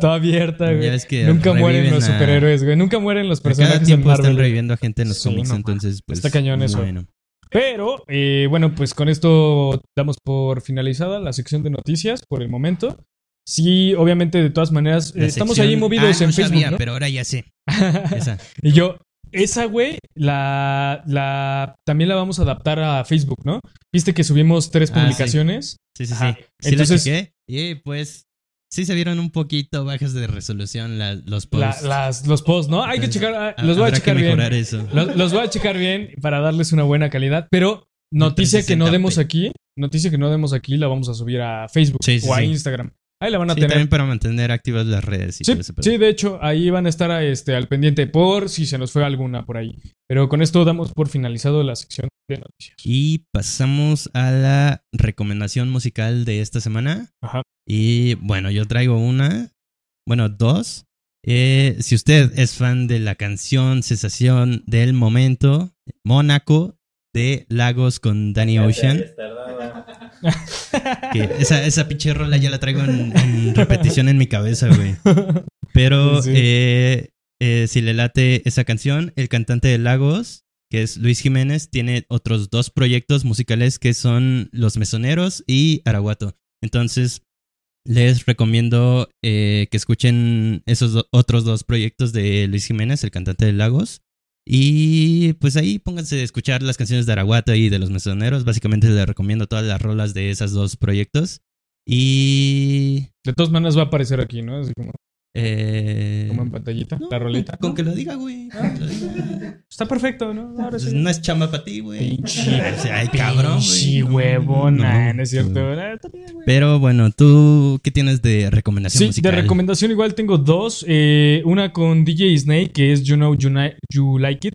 Toda abierta, güey. Ya ves que Nunca mueren los a- superhéroes, güey. Nunca mueren los Cada personajes en tiempo Marvel. están reviviendo a gente en los Sí, cómics, no entonces pues... Está cañón eso. Bueno. Pero, eh, bueno, pues con esto damos por finalizada la sección de noticias por el momento. Sí, obviamente, de todas maneras, La eh, estamos sección- ahí movidos Ah, en no Facebook, sabía, ¿no? pero ahora ya sé. Esa. y yo, esa, güey, la, la, también la vamos a adaptar a Facebook, ¿no? Viste que subimos tres Ah, publicaciones. Sí, sí, sí. Sí Entonces- la. Y pues... Sí se vieron un poquito bajas de resolución la- los La- posts. las, los posts, ¿no? Hay que checar, los voy a checar bien. mejorar eso. Los, los voy a checar bien para darles una buena calidad. Pero noticia que no 360p. demos aquí, noticia que no demos aquí, la vamos a subir a Facebook Sí, o a sí. Instagram. Ahí la van a Sí, tener. también para mantener activas las redes y Sí, todo ese pedo. sí, de hecho, ahí van a estar este, al pendiente por si se nos fue alguna por ahí. Pero con esto damos por finalizado la sección de noticias. Y pasamos a la recomendación musical de esta semana. Ajá. Y bueno, yo traigo una, bueno, dos. Eh, si usted es fan de la canción Sensación del Momento, Mónaco, de Lagos con Danny Ocean. Que esa, esa pinche rola ya la traigo en, en repetición en mi cabeza, güey. Pero Sí. eh, eh, si le late esa canción, el cantante de Lagos, que es Luis Jiménez, tiene otros dos proyectos musicales que son Los Mesoneros y Araguato. Entonces, les recomiendo eh, que escuchen esos do- otros dos proyectos de Luis Jiménez, el cantante de Lagos. Y pues ahí pónganse a escuchar las canciones de Araguato y de Los Mesoneros. Básicamente les recomiendo todas las rolas de esos dos proyectos. Y... De todas maneras va a aparecer aquí, ¿no? Así como, eh, como en pantallita, no, la rolita. Con que lo diga, güey. lo diga. Está perfecto, ¿no? Ahora Pues sí. no es chamba para ti, güey. Pinche, O sea, ay, cabrón, güey. No, huevón. Nah, no es cierto. no. Pero bueno, ¿tú qué tienes de recomendación Sí, musical? de recomendación igual tengo dos. Eh, una con DJ Snake, que es You Know You Like It.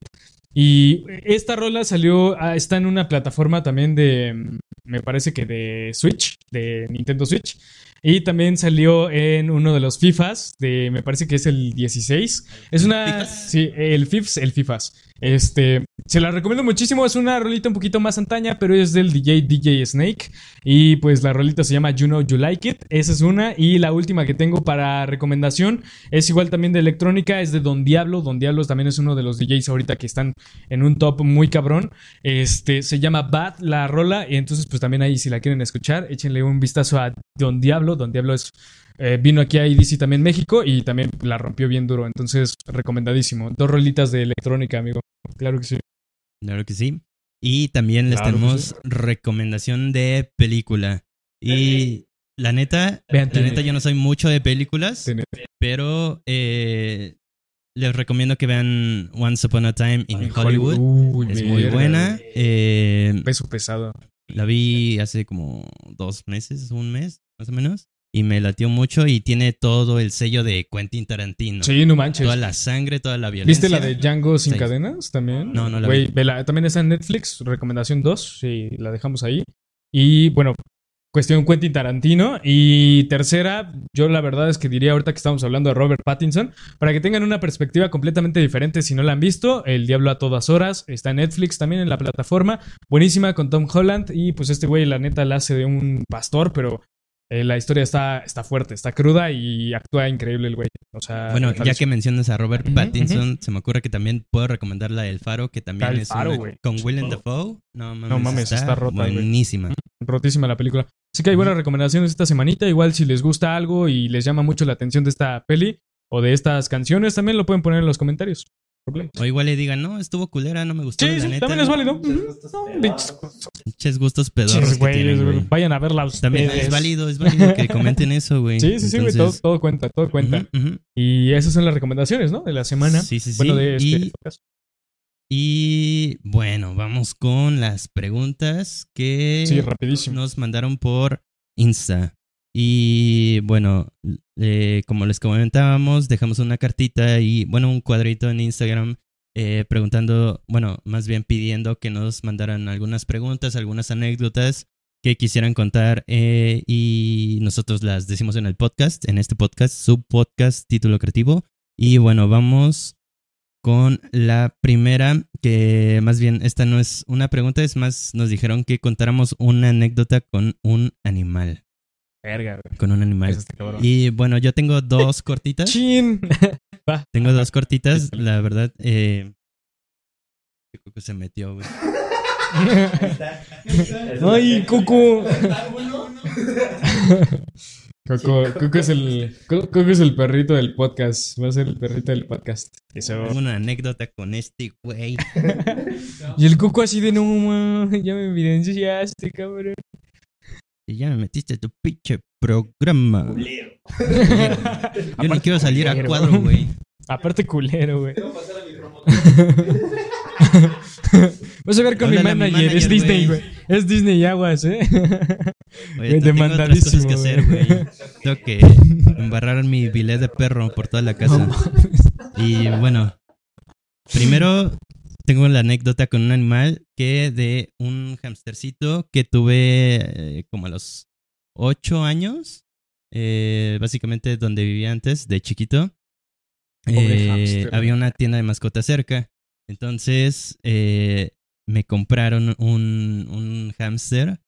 Y esta rola salió, ah, está en una plataforma también de, mm, me parece que de Switch, de Nintendo Switch. Y también salió en uno de los FIFAs, de, me parece que es el 16. Es una... ¿FIFAs? Sí, el FIFS, el FIFAs. Este, se la recomiendo muchísimo, es una rolita un poquito más antaña, pero es del DJ DJ Snake. Y pues la rolita se llama You Know You Like It. Esa es una. Y la última que tengo para recomendación es igual también de electrónica, es de Don Diablo. Don Diablo también es uno de los DJs ahorita que están en un top muy cabrón. Este se llama Bad la rola. Y entonces, pues también ahí, si la quieren escuchar, échenle un vistazo a Don Diablo. Don Diablo es. Eh, vino aquí a IDC también México y también la rompió bien duro. Entonces, recomendadísimo. Dos rolitas de electrónica, amigo. Claro que sí. Claro que sí. Y también les Claro tenemos recomendación de película. Y la neta, Vean la neta yo no soy mucho de películas, pero eh, les recomiendo que vean Once Upon a Time in En Hollywood. Uy, Es muy buena. Eh, Peso pesado. la vi hace como dos meses, un mes, más o menos. Y me latió mucho y tiene todo el sello de Quentin Tarantino. Sí, no manches. Toda la sangre, toda la violencia. ¿Viste la de Django sin Sí. cadenas también? No, no la Güey, vi. vela, también está en Netflix, recomendación 2, sí, la dejamos ahí. Y bueno, cuestión Quentin Tarantino. Y tercera, yo la verdad es que diría ahorita que estamos hablando de Robert Pattinson, para que tengan una perspectiva completamente diferente si no la han visto, El Diablo a todas horas, está en Netflix también en la plataforma, buenísima con Tom Holland y pues este güey la neta la hace de un pastor, pero... eh, la historia está, está fuerte, está cruda y actúa increíble el güey. O sea, Bueno, ya que mencionas a Robert Pattinson, se me ocurre que también puedo recomendar la del Faro, que también El es Faro, una- con Willem Dafoe. No mames, No mames, está rota. Buenísima. Rotísima la película. Así que hay buenas recomendaciones esta semanita. Igual si les gusta algo y les llama mucho la atención de esta peli o de estas canciones, también lo pueden poner en los comentarios. O igual le digan, no, estuvo culera, no me gustó. Sí, la sí, neta. también es válido. Pinches- Pinches gustos pedorros güey. Vayan a verla ustedes. También es válido, es válido que comenten eso, güey. Sí, sí, sí, güey. Todo, todo cuenta, todo cuenta. Y esas son las recomendaciones, ¿no? De la semana. Sí, sí, sí. Bueno, de este y, podcast. y, bueno, vamos con las preguntas que Sí, rapidísimo. nos mandaron por Insta. Y bueno, eh, como les comentábamos, dejamos una cartita y, bueno, un cuadrito en Instagram eh, preguntando, bueno, más bien pidiendo que nos mandaran algunas preguntas, algunas anécdotas que quisieran contar eh, y nosotros las decimos en el podcast, en este podcast, su podcast título creativo. Y bueno, vamos con la primera, que más bien esta no es una pregunta, es más, nos dijeron que contáramos una anécdota con un animal. Verga, güey. Con un animal. Y bueno, yo tengo dos cortitas. Chin. Tengo dos cortitas, la verdad. Eh... Que se metió, güey. Ay, Coco. Coco, Coco es el Coco es el perrito del podcast. Va a ser el perrito del podcast. Eso. Tengo una anécdota con este güey. Y el Coco así de no, ma, ya me evidenciaste, cabrón. Y ya me metiste a tu pinche programa. Culero. Yo ni quiero salir a culero. cuadro, güey. Aparte culero, güey. Pasar a mi. Vas a ver con mi a mi manager, es manager, Disney, güey. Es Disney aguas, eh. Oye, tengo otras cosas que hacer, güey. güey. Tengo que embarrar mi billet de perro por toda la casa. Y bueno, primero tengo la anécdota con un animal que de un hamstercito que tuve eh, como a los ocho años, eh, básicamente donde vivía antes, de chiquito. Eh, había una tienda de mascotas cerca. Entonces eh, me compraron un, un hámster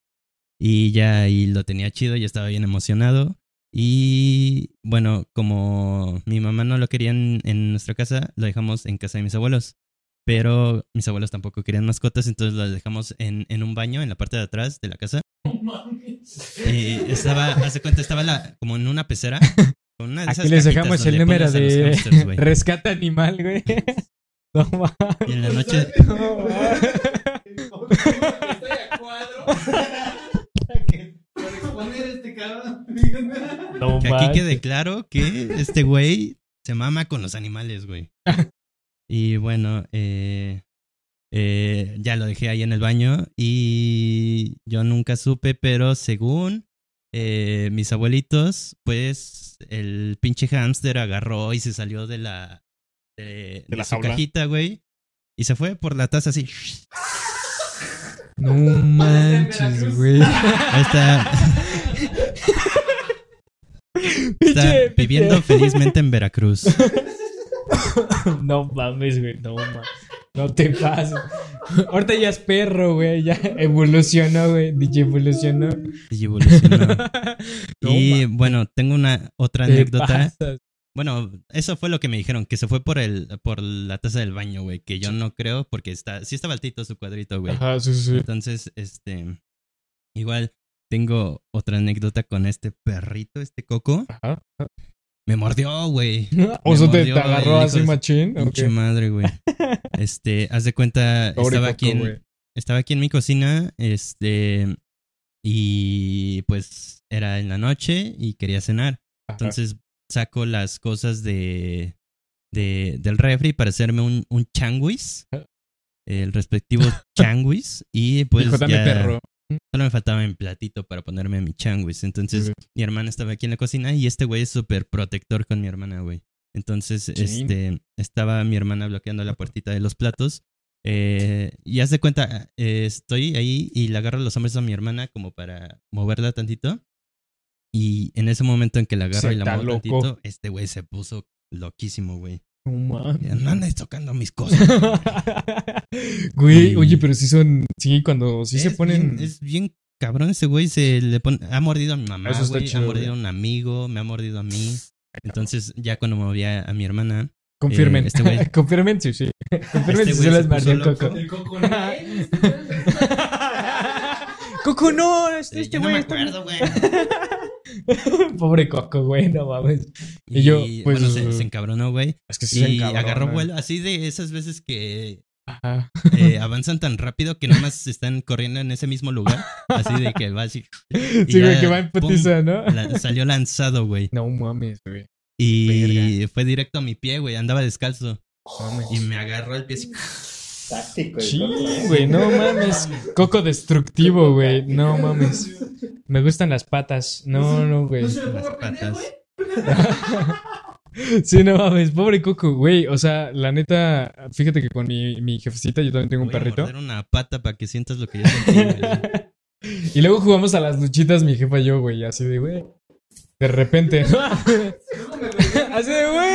Y ya ahí lo tenía chido, ya estaba bien emocionado. Y bueno, como mi mamá no lo quería en, en nuestra casa, lo dejamos en casa de mis abuelos. Pero mis abuelos tampoco querían mascotas, entonces lo dejamos en, en un baño en la parte de atrás de la casa. No mames. Y estaba, hace cuenta, estaba la, como en una pecera. Con una de esas Aquí les dejamos el número de hámsters, güey. rescate animal, güey. No mames. Y en la noche, No mames. Estoy a cuadro. Para que- para exponer este cabrón. No que aquí quede claro que este güey se mama con los animales, güey. Y bueno, eh, eh, ya lo dejé ahí en el baño y yo nunca supe, pero según eh, mis abuelitos, pues el pinche hámster agarró y se salió de la, de, de la su cajita, güey. Y se fue por la taza así. No manches, güey. Ahí está, está viviendo felizmente en Veracruz. No mames, güey. No mames. No te pases. Ahorita ya es perro, güey. Ya evolucionó, güey. DJ evolucionó. Y evolucionó. Y bueno, tengo una otra te anécdota. pasas. Bueno, eso fue lo que me dijeron, que se fue por el por la taza del baño, güey, que yo no creo porque está sí estaba altito su cuadrito, güey. Ajá, sí, sí. Entonces, este igual tengo otra anécdota con este perrito, este coco. Ajá. Me mordió, güey. O sea, te, te agarró así hijo machín. ¿o Pinche qué? madre, güey. Este, haz de cuenta, estaba aquí en, estaba aquí en mi cocina, este, y pues era en la noche y quería cenar. Ajá. Entonces saco las cosas de, de del refri para hacerme un, un changuis, el respectivo changuis, y pues dame ya perro. Solo me faltaba mi platito para ponerme mi changuis. Entonces mi hermana estaba aquí en la cocina y este güey es súper protector con mi hermana, güey. Entonces, este, estaba mi hermana bloqueando la puertita de los platos. Eh, y haz de cuenta, eh, estoy ahí y le agarro los hombres a mi hermana como para moverla tantito. Y en ese momento en que la agarro y la muevo loco. tantito, este güey se puso loquísimo, güey. No mames. No andes tocando mis cosas. Güey, Y- oye, pero sí son. Sí, cuando sí se ponen. bien- es bien cabrón ese güey. Se le pone, ha mordido a mi mamá, Eso está güey, chido, ha mordido a un amigo, me ha mordido a mí. Entonces, ya cuando movía a mi hermana, Confirmen. eh, este güey- Confirmen, sí, sí. Confirmen Este si güey se las mordió el coco. El coco no. Coco, no, este, este yo no me acuerdo, güey. Pobre Coco, güey, no mames. Y yo, pues, bueno, se, se encabronó, güey. Es que sí se Y encabrona. agarró vuelo, así de esas veces que Ajá. eh, avanzan tan rápido que nomás están corriendo en ese mismo lugar. Así de que va así. y Sí, güey, que va en putiza, ¿no? la- salió lanzado, güey. No mames, güey. Y fue directo a mi pie, güey. Andaba descalzo. Mames. Y me agarró el pie así. Táctico. Sí, güey, no mames. Coco destructivo, güey. No mames. Me gustan las patas. No, no, güey. No se me Las patas. Sí, no mames. Pobre Coco, güey. O sea, la neta, fíjate que con mi, mi jefecita yo también tengo un Voy perrito. una pata para que sientas lo que yo sentí. Y luego jugamos a las luchitas, mi jefa y yo, güey. Así de, güey. De repente. Así de, güey.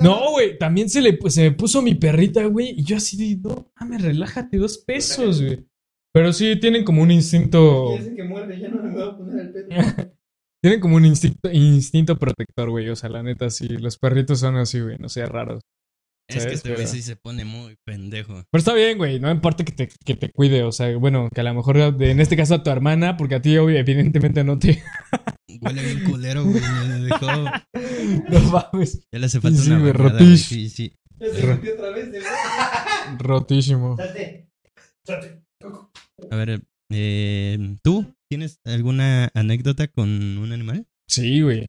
No, güey. También se, le, pues, se me puso mi perrita, güey. Y yo así de, no, mames, relájate, dos pesos, güey. Pero sí tienen como un instinto. Que muerde, ya no me voy a poner el pedo. Tienen como un instinto, instinto protector, güey. O sea, la neta, sí. Los perritos son así, güey. No sean raros. Es que este güey sí se pone muy pendejo. Pero está bien, güey. No importa que te, que te cuide. O sea, bueno, que a lo mejor en este caso a tu hermana, porque a ti, obvio, evidentemente, no te. Huele bien culero, güey. Me dejó. no mames. Ya le hace falta Sí, una güey, bañada, rotish. güey. Sí, sí. Ya se metió otra vez Rotísimo. Salte. Salte. Coco. A ver, eh, ¿tú tienes alguna anécdota con un animal? Sí, güey.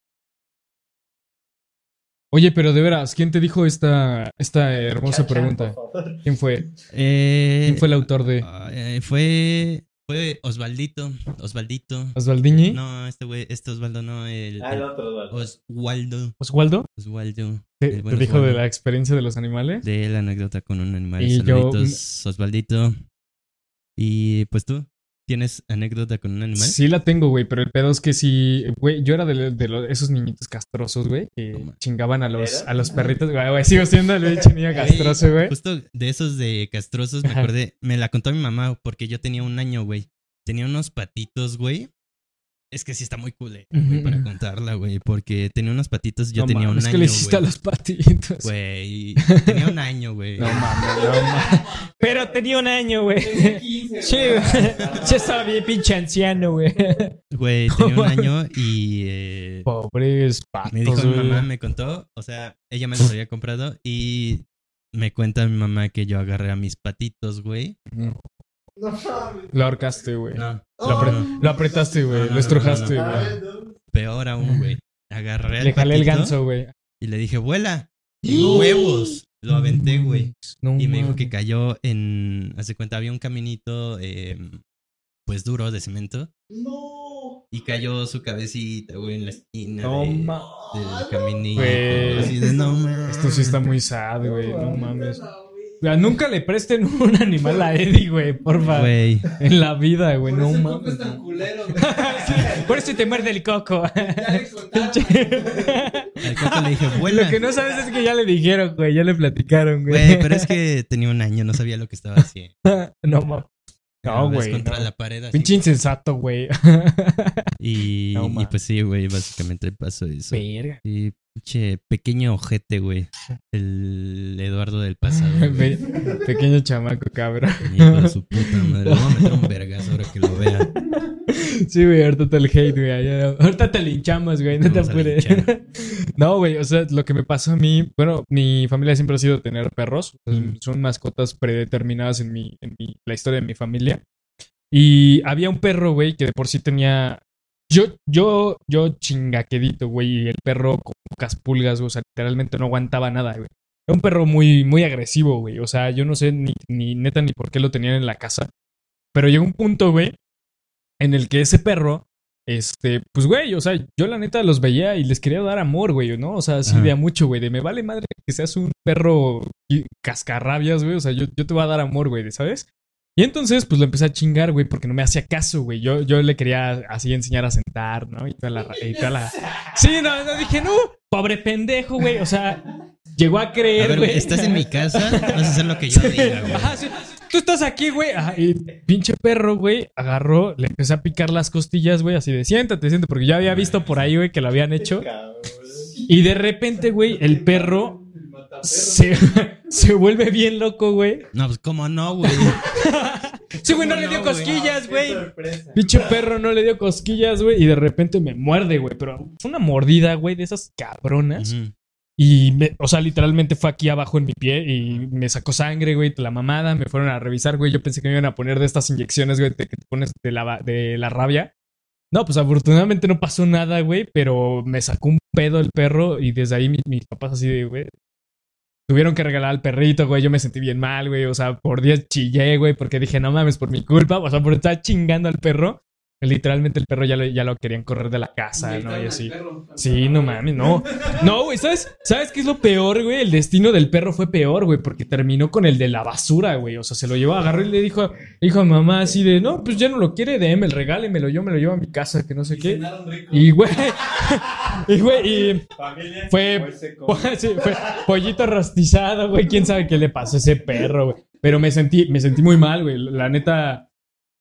Oye, pero de veras, ¿quién te dijo esta, esta hermosa pregunta? ¿Quién fue? Eh, ¿Quién fue el autor de ah, eh, fue. Fue Osvaldito. Osvaldito. Osvaldiñi? No, este güey, este Osvaldo no, el. Ah, el otro, Eduardo. ¿Oswaldo? Oswaldo. Oswaldo. ¿Te, el te dijo de Osvaldo. la experiencia de los animales? De la anécdota con un animal. Y yo- Saluditos, Osvaldito. Y pues tú, ¿tienes anécdota con un animal? Sí la tengo, güey, pero el pedo es que sí, güey, yo era de, de los- esos niñitos castrosos, güey, que chingaban a los, a los perritos, güey, güey, sigo siendo el pinche niño castroso, güey. Justo de esos de castrosos me acordé, me la contó mi mamá porque yo tenía un año, güey. tenía unos patitos, güey. Es que sí está muy cool, güey, para contarla, güey. Porque tenía unos patitos, yo No tenía mames, un que año, le hiciste a güey. los patitos. Güey, tenía un año, güey. No mames, no mames. Pero tenía un año, güey. Desde 15, Sí, güey. Ya estaba bien pinche anciano, güey. Güey, tenía un año y eh, Pobres patos, me dijo mi mamá, me contó, o sea, ella me los había comprado y me cuenta mi mamá que yo agarré a mis patitos, güey. No mames. Lo ahorcaste, güey. No, Lo, apre- no. lo apretaste, güey. No, no, lo estrujaste, no, no, güey. Peor aún, güey. Agarré Le al jalé el ganso, güey. y le dije, vuela. Y huevos. Lo aventé, güey. No Y me dijo que cayó en. Hace cuenta, había un caminito, eh, pues duro de cemento. No. Y cayó su cabecita, güey, en la esquina No de- mames. del caminito. Así de no mames. Esto sí está muy sad, güey. No mames. O sea, nunca le presten un animal a Eddie, güey, porfa. Güey. En la vida, güey. Por No eso el coco mames. es tan culero, güey. Por eso te muerde el coco. Ya le contaron. Al coco le dije, vuela. Lo que no sabes es que ya le dijeron, güey. Ya le platicaron, güey. Güey, pero es que tenía un año, no sabía lo que estaba haciendo. No mames. No, güey. contra no. la pared así. Pinche insensato, güey. Y, No, y pues sí, güey, básicamente pasó eso. Verga. Sí, pinche pequeño ojete, güey. El Eduardo del pasado. Pe- Pequeño chamaco, cabrón. Hijo de su puta madre. Le voy a meter un vergazo ahora que lo vea. Sí, güey, ahorita te el hate, güey. ya- Ahorita te linchamos, güey. No te apures. No, güey, o sea, lo que me pasó a mí, bueno, mi familia siempre ha sido tener perros. Mm. Son mascotas predeterminadas en mi, en mi, la historia de mi familia. Y había un perro, güey, que de por sí tenía. Yo, yo, yo chingaquedito, güey, y el perro con pocas pulgas, güey, o sea, literalmente no aguantaba nada, güey. Era un perro muy, muy agresivo, güey. O sea, yo no sé ni, ni neta ni por qué lo tenían en la casa. Pero llegó un punto, güey, en el que ese perro, este, pues, güey, o sea, yo la neta los veía y les quería dar amor, güey, ¿no? O sea, así Ajá. de a mucho, güey, de me vale madre que seas un perro cascarrabias, güey, o sea, yo, yo te voy a dar amor, güey, ¿sabes? Y entonces, pues lo empecé a chingar, güey, porque no me hacía caso, güey. Yo, yo le quería así enseñar a sentar, ¿no? Y toda la. Y toda la... Sí, no, no, dije, no, pobre pendejo, güey. O sea, llegó a A creer, ver, güey. estás en mi casa, vas a hacer lo que yo diga, güey. Ajá, sí. Tú estás aquí, güey. Ajá, y pinche perro, güey, agarró, le empecé a picar las costillas, güey, así de siéntate, siéntate, porque ya había visto por ahí, güey, que lo habían hecho. Y de repente, güey, el perro se, se vuelve bien loco, güey. No, pues cómo no, güey. Sí, güey, no ¿Cómo le dio no, cosquillas, güey. sorpresa. Pinche perro no le dio cosquillas, güey, y de repente me muerde, güey. Pero fue una mordida, güey, de esas cabronas. Y, me, o sea, literalmente fue aquí abajo en mi pie y me sacó sangre, güey, la mamada. Me fueron a revisar, güey. Yo pensé que me iban a poner de estas inyecciones, güey, que te pones de la, de la rabia. No, pues afortunadamente no pasó nada, güey, pero me sacó un pedo el perro y desde ahí mi- mis papás así de, güey, tuvieron que regalar al perrito, güey. Yo me sentí bien mal, güey. O sea, por días chillé, güey, porque dije, no mames, por mi culpa. O sea, por estar chingando al perro. Literalmente el perro ya lo, ya lo querían correr de la casa, ¿no? Y así. perro. Sí, no mames, no. No, güey, ¿sabes? ¿Sabes qué es lo peor, güey? El destino del perro fue peor, güey, porque terminó con el de la basura, güey. O sea, se lo llevó, agarró y le dijo, dijo a mamá así de, no, pues ya no lo quiere, déme, regálemelo, yo me lo llevo a mi casa, que no sé Y qué. rico. Y, güey, y, güey, y Familia, Fue- sí, fue pollito rostizado, güey. ¿Quién sabe qué le pasó a ese perro, güey? Pero me sentí, me sentí muy mal, güey. La neta,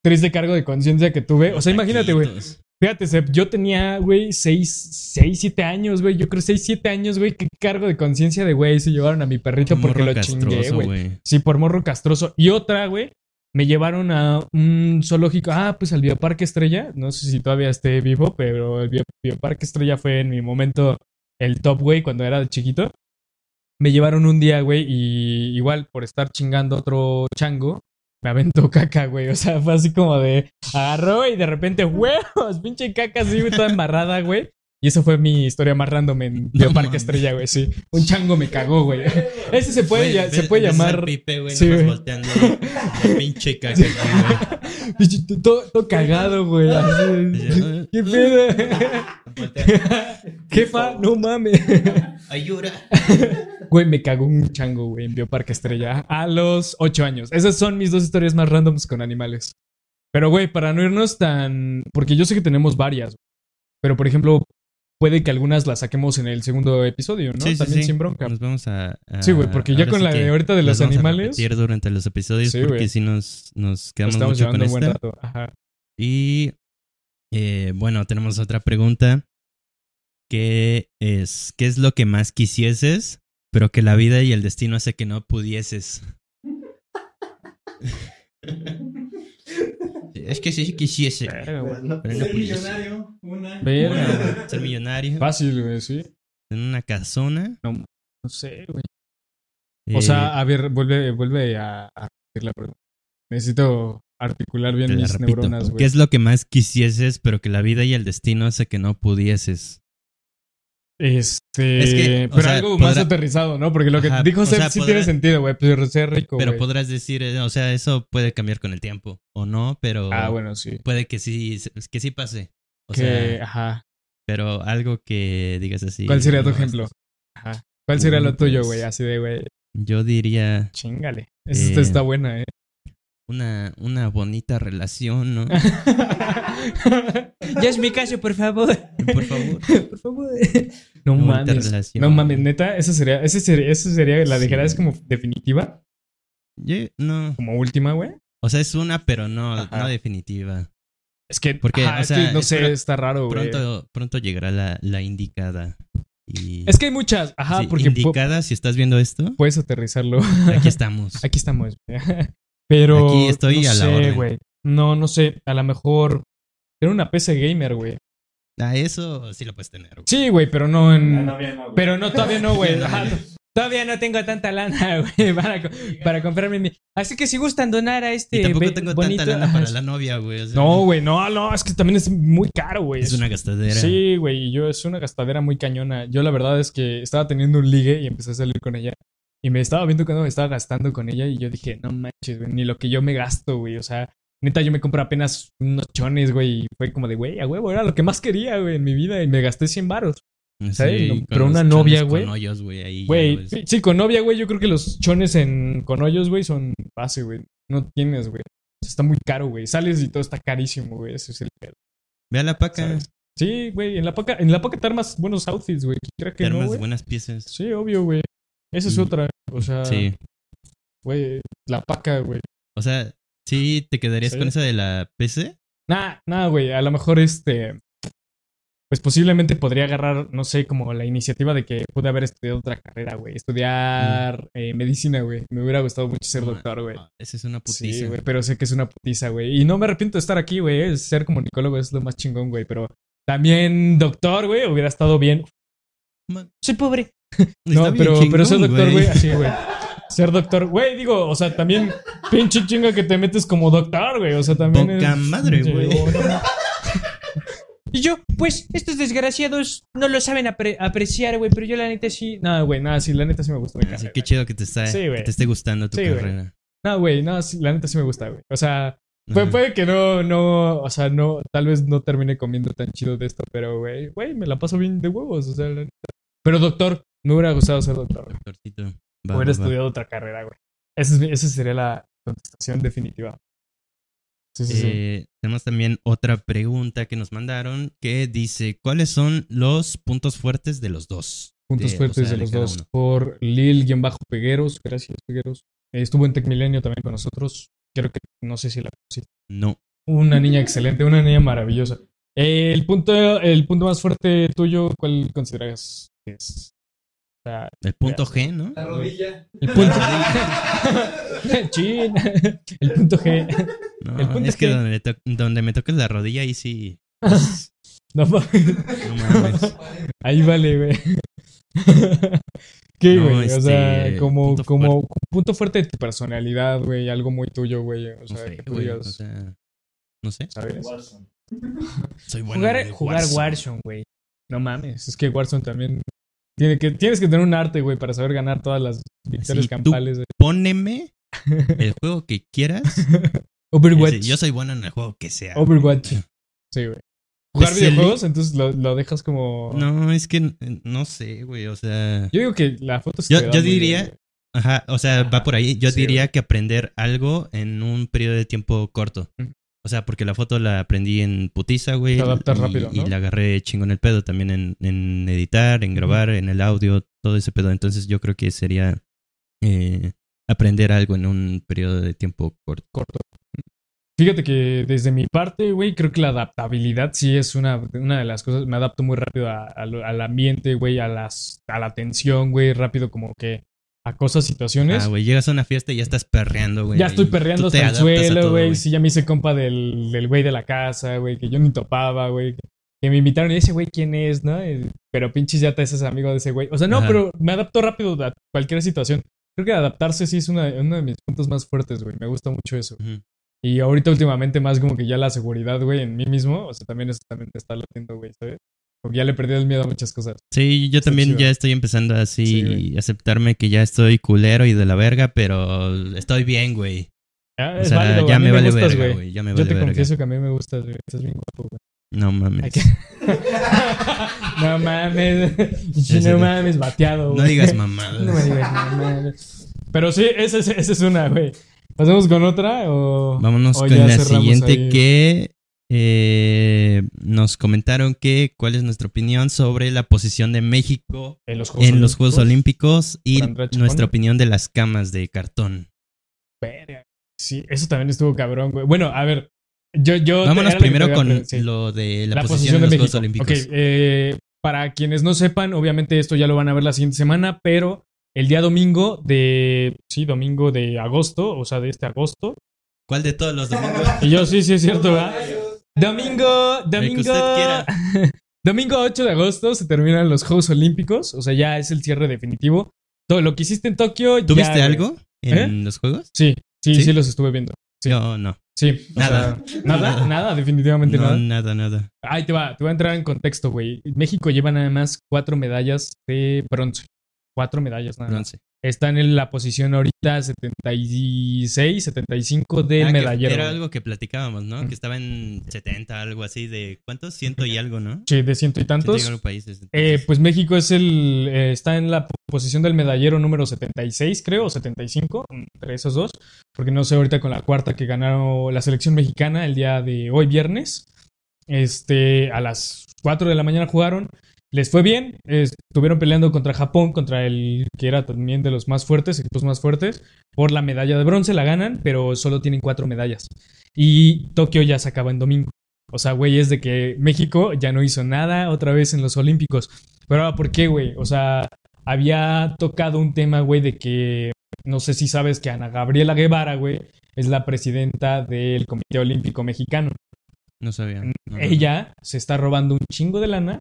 triste cargo de conciencia que tuve. O sea, imagínate, güey. Fíjate, yo tenía, güey, 6, 6, 7 años, güey. Yo creo 6, 7 años, güey. Qué cargo de conciencia de, güey, se llevaron a mi perrito porque lo chingué, güey. Sí, por morro castroso. Y otra, güey, me llevaron a un zoológico. Ah, pues al Bioparque Estrella. No sé si todavía esté vivo, pero el Bio- Bioparque Estrella fue en mi momento el top, güey, cuando era de chiquito. Me llevaron un día, güey, y igual por estar chingando otro chango, me aventó caca, güey. O sea, fue así como de agarró y de repente, huevos, pinche caca así, toda embarrada, güey. Y eso fue mi historia más random en Bioparque mames. Estrella, güey, sí. Un chango me cagó, güey. Ese se puede, Güey, ya- ves- se puede llamar. Pipe, güey, Sí, volteando. La pinche caca, güey. Todo, todo cagado, güey. ¿Qué pedo? Jefa, no mames. Ayura. Güey, me cagó un chango, güey, en Bioparque Estrella a los 8 años. Esas son mis dos historias más randoms con animales. Pero, güey, para no irnos tan. Porque yo sé que tenemos varias. Pero, por ejemplo, puede que algunas las saquemos en el segundo episodio, ¿no? Sí, sí, También sí. sin bronca. Nos vamos a. a- Sí, güey, porque ya con sí la de ahorita de los vamos a animales. repetir durante los episodios Sí, porque güey. si nos, nos Nos quedamos estamos mucho con esta. rato. Ajá. Y eh, bueno, tenemos otra pregunta. ¿Qué es, ¿Qué es lo que más quisieses, pero que la vida y el destino hace que no pudieses? es que sí quisiese. Verga, güey. Bueno, Pero no ser pudiese. millonario, una. Verga. Ser millonario Fácil, güey, sí. en una casona. No sé, güey. eh, O sea, a ver, vuelve, vuelve a, a repetir la pregunta. Necesito articular bien mis repito. neuronas, güey. ¿Qué es lo que más quisieses, pero que la vida y el destino hace que no pudieses? Este. Es que, pero sea, algo más aterrizado, ¿no? Porque lo que Ajá, dijo sea, sí podrá- tiene sentido, güey. Pero ser rico, Pero podrás decir, eh, o sea, eso puede cambiar con el tiempo o no, pero Ah, bueno, sí. puede que sí, que sí pase. O que, sea, ajá. pero algo que digas así. ¿Cuál sería tu no, ejemplo? Ajá. ¿Cuál sería lo Uy, tuyo, pues, güey? Así de, güey, Yo diría chingale. Esta Eh, está buena, ¿eh? Una, una bonita relación, ¿no? ya es mi caso, por favor. Por favor. Por favor. No Una mames. relación. No mames, neta, esa sería, esa sería, esa sería la Sí. dejarás como definitiva, Yo- no. como última, güey. O sea, es una, pero no, Ajá. no definitiva. Es que, Porque, ajá, o es sea, que no sé, pro- está raro, güey. Pronto, pronto llegará la, la indicada. Y, Es que hay muchas, ajá, Sí, porque indicada, si estás viendo esto, puedes aterrizarlo. aquí estamos. Aquí estamos, güey. Pero. Aquí estoy no a la sé, orden. güey. No, no sé. A lo mejor. Era una PC gamer, güey. Ah, eso sí lo puedes tener. güey. Sí, güey, pero no en. Ah, no, bien, no, güey. Pero no, todavía no, güey. No. Todavía no tengo tanta lana, güey, para, para comprarme mi. Así que si gustan donar a este. Y tampoco tengo bonito- tanta lana para la novia, güey. o sea, No, güey, no, no, es que también es muy caro, güey. Es una gastadera. Sí, güey, y yo es una gastadera muy cañona. Yo la verdad es que estaba teniendo un ligue y empecé a salir con ella. Y me estaba viendo cuando me estaba gastando con ella y yo dije, no manches, güey, ni lo que yo me gasto, güey. O sea, neta, yo me compré apenas unos chones, güey. Y fue como de, güey, a huevo, era lo que más quería, güey, en mi vida. Y me gasté 100 varos. Sí, ¿sabes? No, con pero una novia, con güey. hoyos, güey, sí, con novia, güey, yo creo que los chones en, con hoyos, güey, son base, güey. No tienes, güey. O sea, está muy caro, güey. Sales y todo está carísimo, güey. Ese es el pedo, Ve a la paca, ¿sabes? Sí, güey, en la paca, en la paca te armas buenos outfits, güey. ¿Quién cree te no, armas güey? buenas piezas. Sí, obvio, güey. Esa es Mm. otra. O sea, Sí. güey, la paca, güey. O sea, sí te quedarías Sí. con esa de la PC. Nah, nah, güey. A lo mejor este. Pues posiblemente podría agarrar, no sé, como la iniciativa de que pude haber estudiado otra carrera, güey. Estudiar eh, medicina, güey. Me hubiera gustado mucho ser doctor, güey. Esa es una Sí, putiza. güey, pero sé que es una putiza, güey. Y no me arrepiento de estar aquí, güey. eh. Ser comunicólogo es lo más chingón, güey. Pero también doctor, güey, hubiera estado bien. Man, Soy pobre. No, pero, pero ser doctor, güey, así, güey. Ser doctor, güey, digo, o sea, también pinche chinga que te metes como doctor, güey. O sea, también. Poca es- madre, güey. Y yo, pues, estos desgraciados no lo saben apre- apreciar, güey, pero yo la neta sí. No, güey, nada, sí, la neta sí me gusta mi carrera. que qué chido que te, está, Sí, que güey. te esté gustando tu Sí, carrera. No, güey, no, sí, la neta sí me gusta, güey. O sea, Puede, puede que no, no, o sea, no, tal vez no termine comiendo tan chido de esto, pero, güey, güey, me la paso bien de huevos, o sea, la neta. Pero doctor, me hubiera gustado ser doctor, güey. Doctorcito. Va, Hubiera va, va. estudiado otra carrera, güey. Esa, es esa sería la contestación definitiva. Sí, sí, sí. Eh, tenemos también otra pregunta que nos mandaron que dice, ¿cuáles son los puntos fuertes de los dos? Puntos de- o fuertes sea, de los dos. uno. Por Lil-Pegueros, gracias, Pegueros. Eh, estuvo en Tecmilenio también con nosotros. Creo que, no sé si la. No. Una niña excelente, una niña maravillosa. Eh, el, punto, el punto más fuerte tuyo, ¿cuál consideras que es? Sea, El punto G, ¿no? La rodilla. el punto. Chin. El punto G. No, El punto es es que donde, to- donde me toques la rodilla ahí sí. No mames. No mames. Ahí vale, güey. ¿Qué, No, güey? o sea, este, como, punto como fuerte. punto fuerte de tu personalidad, güey. Algo muy tuyo, güey. O sea, sé, que tú güey, digas, o sea, no sé. ¿sabes? Soy bueno. en Jugar, jugar. Warzone, güey. No mames. Es que Warzone también. Tiene que, tienes que tener un arte, güey, para saber ganar todas las victorias Sí, campales. Póneme el juego que quieras. Overwatch. Yo soy bueno en el juego que sea. Overwatch. Sí, güey. Jugar Pues el- videojuegos, entonces lo, lo dejas como. No, es que no sé, güey. O sea. Yo digo que la foto se Yo- yo diría- bien. Ajá, o sea, va por ahí. Yo Sí, diría que aprender algo en un periodo de tiempo corto. O sea, porque la foto la aprendí en putiza, güey. Te adaptas y, rápido, y la agarré chingón el pedo también en, en editar, en grabar, en el audio, todo ese pedo. Entonces yo creo que sería eh, aprender algo en un periodo de tiempo corto. corto. Fíjate que desde mi parte, güey, creo que la adaptabilidad sí es una, una de las cosas. Me adapto muy rápido a- al ambiente, güey, a, las, a la tensión, güey, rápido como que a cosas, situaciones. Ah, güey, llegas a una fiesta y ya estás perreando, güey. ya estoy perreando hasta el suelo, güey. Sí, ya me hice compa del, del güey de la casa, güey, que yo ni topaba, güey. Que me invitaron y ese güey, ¿quién es, no? Eh, Pero pinches ya te haces amigo de ese güey. O sea, no, Ajá. pero me adapto rápido a cualquier situación. Creo que adaptarse sí es una- uno de mis puntos más fuertes, güey. Me gusta mucho eso. Y ahorita últimamente más como que ya la seguridad, güey, en mí mismo. O sea, también eso también te está latiendo, güey, ¿sabes? Porque ya le perdí el miedo a muchas cosas. Sí, yo Está también chido. ya estoy empezando así Sí, aceptarme que ya estoy culero y de la verga, pero estoy bien, güey. Ya, O sea, válido, ya me vale gustas, verga, güey. Ya me Yo vale te verga. confieso que a mí me gustas, güey. Estás bien guapo, güey. No mames. No mames. No mames, bateado, güey. No digas mamadas. No me digas mamadas. Pero sí, esa es, esa es una, güey. ¿Pasamos con otra o...? Vámonos o con la siguiente ahí? que eh, nos comentaron que cuál es nuestra opinión sobre la posición de México En los Juegos en los Juegos Olímpicos y nuestra opinión de las camas de cartón. Sí, eso también estuvo cabrón, güey. Bueno, a ver. Yo, yo Vámonos primero con sí. lo de la, posición, de los México. Juegos Olímpicos. Eh, para quienes no sepan, obviamente esto ya lo van a ver la siguiente semana, pero el día domingo de. Sí, domingo de agosto, o sea, de este agosto. ¿Cuál de todos los domingos? Y yo, sí, sí, es cierto, ¿verdad? Domingo, domingo. domingo 8 de agosto se terminan los Juegos Olímpicos, o sea, ya es el cierre definitivo. Todo lo que hiciste en Tokio. ¿Tuviste algo en ¿Eh? los Juegos? Sí, sí, sí, ¿Sí? los estuve viendo. Sí. Yo no. Sí, Nada. sea, nada, nada, definitivamente No, nada. nada, nada. Ahí te va, te voy a entrar en contexto, güey. México lleva nada más cuatro medallas de bronce. Cuatro medallas nada más. Bronce. Están en la posición ahorita 76, 75 del Ah, medallero. Era algo que platicábamos, ¿no? Mm. Que estaba en 70, algo así de... ¿Cuántos? Ciento y algo, ¿no? Sí, de ciento y Ciento y tantos. países. Eh, pues México es el eh, está en la posición del medallero número 76, creo, o 75, entre esos dos, porque no sé ahorita con la cuarta que ganaron la selección mexicana el día de hoy viernes. Este, a las 4 de la mañana jugaron, les fue bien, estuvieron peleando contra Japón, contra el que era también de los más fuertes, equipos más fuertes, por la medalla de bronce la ganan, pero solo tienen cuatro medallas. Y Tokio ya se acaba en domingo. O sea, güey, es de que México ya no hizo nada otra vez en los Olímpicos. Pero ahora, ¿por qué, güey? O sea, había tocado un tema, güey, de que no sé si sabes que Ana Gabriela Guevara, güey, es la presidenta del Comité Olímpico Mexicano. No sabía. No, no, no. Ella se está robando un chingo de lana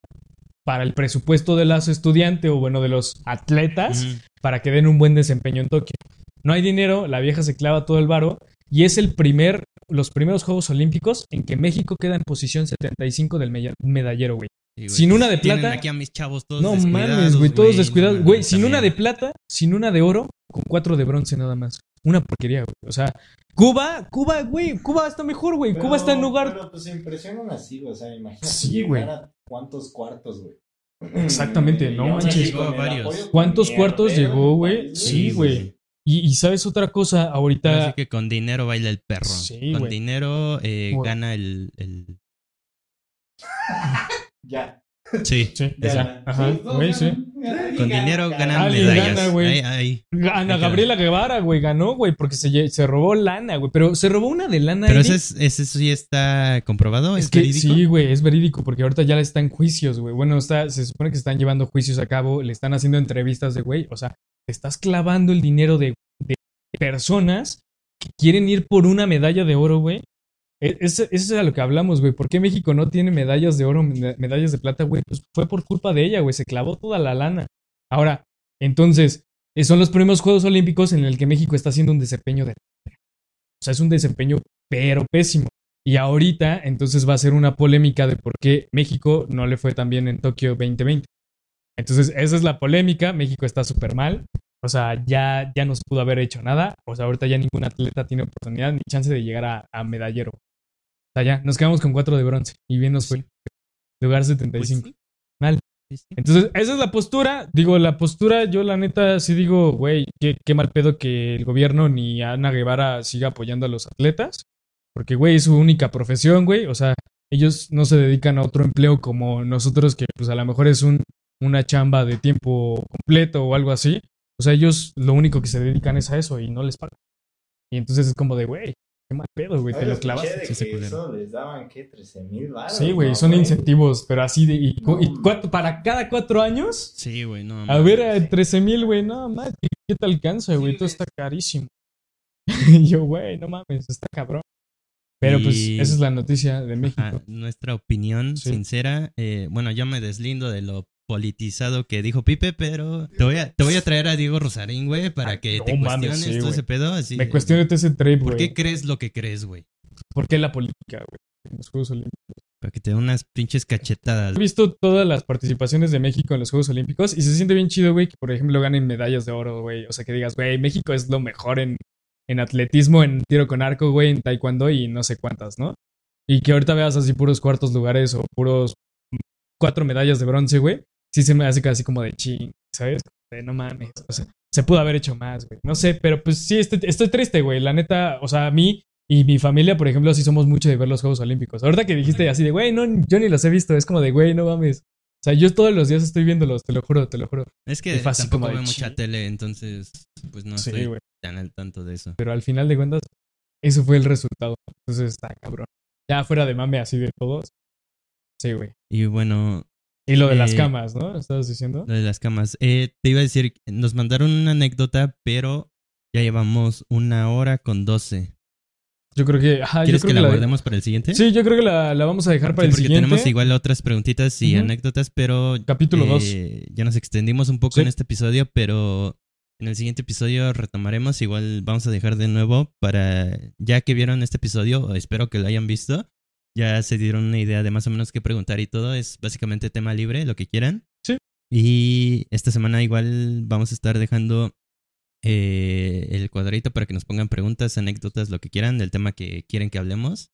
para el presupuesto de los estudiantes o, bueno, de los atletas para que den un buen desempeño en Tokio. No hay dinero, la vieja se clava todo el varo y es el primer, los primeros Juegos Olímpicos en que México queda en posición 75 del medallero, güey. Sí. Sin una de plata- aquí a mis chavos todos No mames, güey, todos descuidados. Güey, sin una de plata, sin una de oro, con cuatro de bronce nada más. Una porquería, güey. O sea, Cuba, Cuba, güey, Cuba está mejor, güey. Cuba está en lugar. Pero pues se impresionan así, güey. O sea, imagínate. Sí, güey. a ¿Cuántos cuartos, güey? Exactamente, no manches. Llegó a varios. ¿Cuántos cuartos llegó, güey? Sí, güey. Y, y sabes otra cosa, ahorita. Así que con dinero baila el perro. Sí, con dinero eh, gana el, el- Ya. Sí. Ajá, güey, sí. Con dinero ganan medallas. gana, güey. Ahí, ahí. Ana Gabriela Guevara, güey, ganó, güey, porque se, se robó lana, güey. Pero se robó una de lana. Pero ese, es- ese sí está comprobado. ¿Es, Es que verídico? sí, güey, es verídico, porque ahorita ya está en juicios, güey. Bueno, está, se supone que están llevando juicios a cabo, le están haciendo entrevistas de, güey, o sea, te estás clavando el dinero de, de personas que quieren ir por una medalla de oro, güey. Eso eso es a lo que hablamos, güey. ¿Por qué México no tiene medallas de oro, meda- medallas de plata, güey? Pues fue por culpa de ella, güey. Se clavó toda la lana. Ahora, entonces, eh, son los primeros Juegos Olímpicos en el que México está haciendo un desempeño de... O sea, es un desempeño pero pésimo. Y ahorita, entonces va a ser una polémica de por qué México no le fue tan bien en Tokio 2020. Entonces, esa es la polémica. México está súper mal. O sea, ya, ya no se pudo haber hecho nada. O sea, ahorita ya ningún atleta tiene oportunidad ni chance de llegar a medallero. Sea, ya, nos quedamos con cuatro de bronce. Y bien nos fue. Lugar Pues 75. sí. Mal. Entonces, esa es la postura. Digo, la postura, yo la neta sí digo, güey, qué, qué mal pedo que el gobierno ni Ana Guevara siga apoyando a los atletas. Porque, güey, es su única profesión, güey. O sea, ellos no se dedican a otro empleo como nosotros, que pues a lo mejor es un, una chamba de tiempo completo o algo así. O sea, ellos lo único que se dedican es a eso y no les pagan. Y entonces es como de, güey, qué mal pedo, güey, te lo escuché clavas. de sí, eso les daban, ¿qué? 13 mil baros. Sí, güey, ¿no, son incentivos, pero así de. Y, cuatro- para cada cuatro años, Sí, güey, no. a ver, a 13 mil, güey, no mames, ¿qué te alcanza, güey? Sí, Todo está carísimo. Y yo, güey, no mames, está cabrón. Pero pues, esa es la noticia de Ajá, México. nuestra opinión Sí. sincera. eh, bueno, yo me deslindo de lo politizado que dijo Pipe, pero te voy a, te voy a traer a Diego Rosarín, güey, para Ay, que no te cuestiones sí, todo ese pedo. Así, Me cuestioné ese trip, ¿Por güey. qué crees lo que crees, güey? ¿Por qué la política, güey? En los Juegos Olímpicos. Para que te dé unas pinches cachetadas. He visto todas las participaciones de México en los Juegos Olímpicos y se siente bien chido, güey, que por ejemplo ganen medallas de oro, güey. O sea, que digas, güey, México es lo mejor en, en atletismo, en tiro con arco, güey, en taekwondo y no sé cuántas, ¿no? Y que ahorita veas así puros cuartos lugares o puros cuatro medallas de bronce, güey. Sí se me hace casi como de ching, ¿sabes? De no mames. O sea, se pudo haber hecho más, güey. No sé, pero pues sí, estoy, estoy triste, güey. La neta, o sea, a mí y mi familia, por ejemplo, sí somos mucho de ver los Juegos Olímpicos. Ahorita que dijiste así de, güey, no, yo ni los he visto. Es como de, güey, no mames. O sea, yo todos los días estoy viéndolos, te lo juro, te lo juro. Es que fácil tampoco veo mucha tele, entonces pues no Sí, estoy tan al tanto de eso. Pero al final de cuentas, eso fue el resultado. Entonces está cabrón. Ya fuera de mame así de todos. Sí, güey. Y bueno, Y lo de las Eh, camas, ¿no? ¿Estabas diciendo? lo de las camas. Eh, te iba a decir, nos mandaron una anécdota, pero ya llevamos una hora con doce. Yo creo que. Ajá, ¿Quieres yo que la guardemos para el siguiente? Sí, yo creo que la, la vamos a dejar para Sí, el porque siguiente. tenemos igual otras preguntitas y anécdotas, pero Capítulo 2. eh, ya nos extendimos un poco Sí. en este episodio, pero en el siguiente episodio retomaremos. Igual vamos a dejar de nuevo para, ya que vieron este episodio, espero que lo hayan visto, ya se dieron una idea de más o menos qué preguntar y todo. Es básicamente tema libre, lo que quieran. Sí. Y esta semana igual vamos a estar dejando eh, el cuadrito para que nos pongan preguntas, anécdotas, lo que quieran del tema que quieren que hablemos.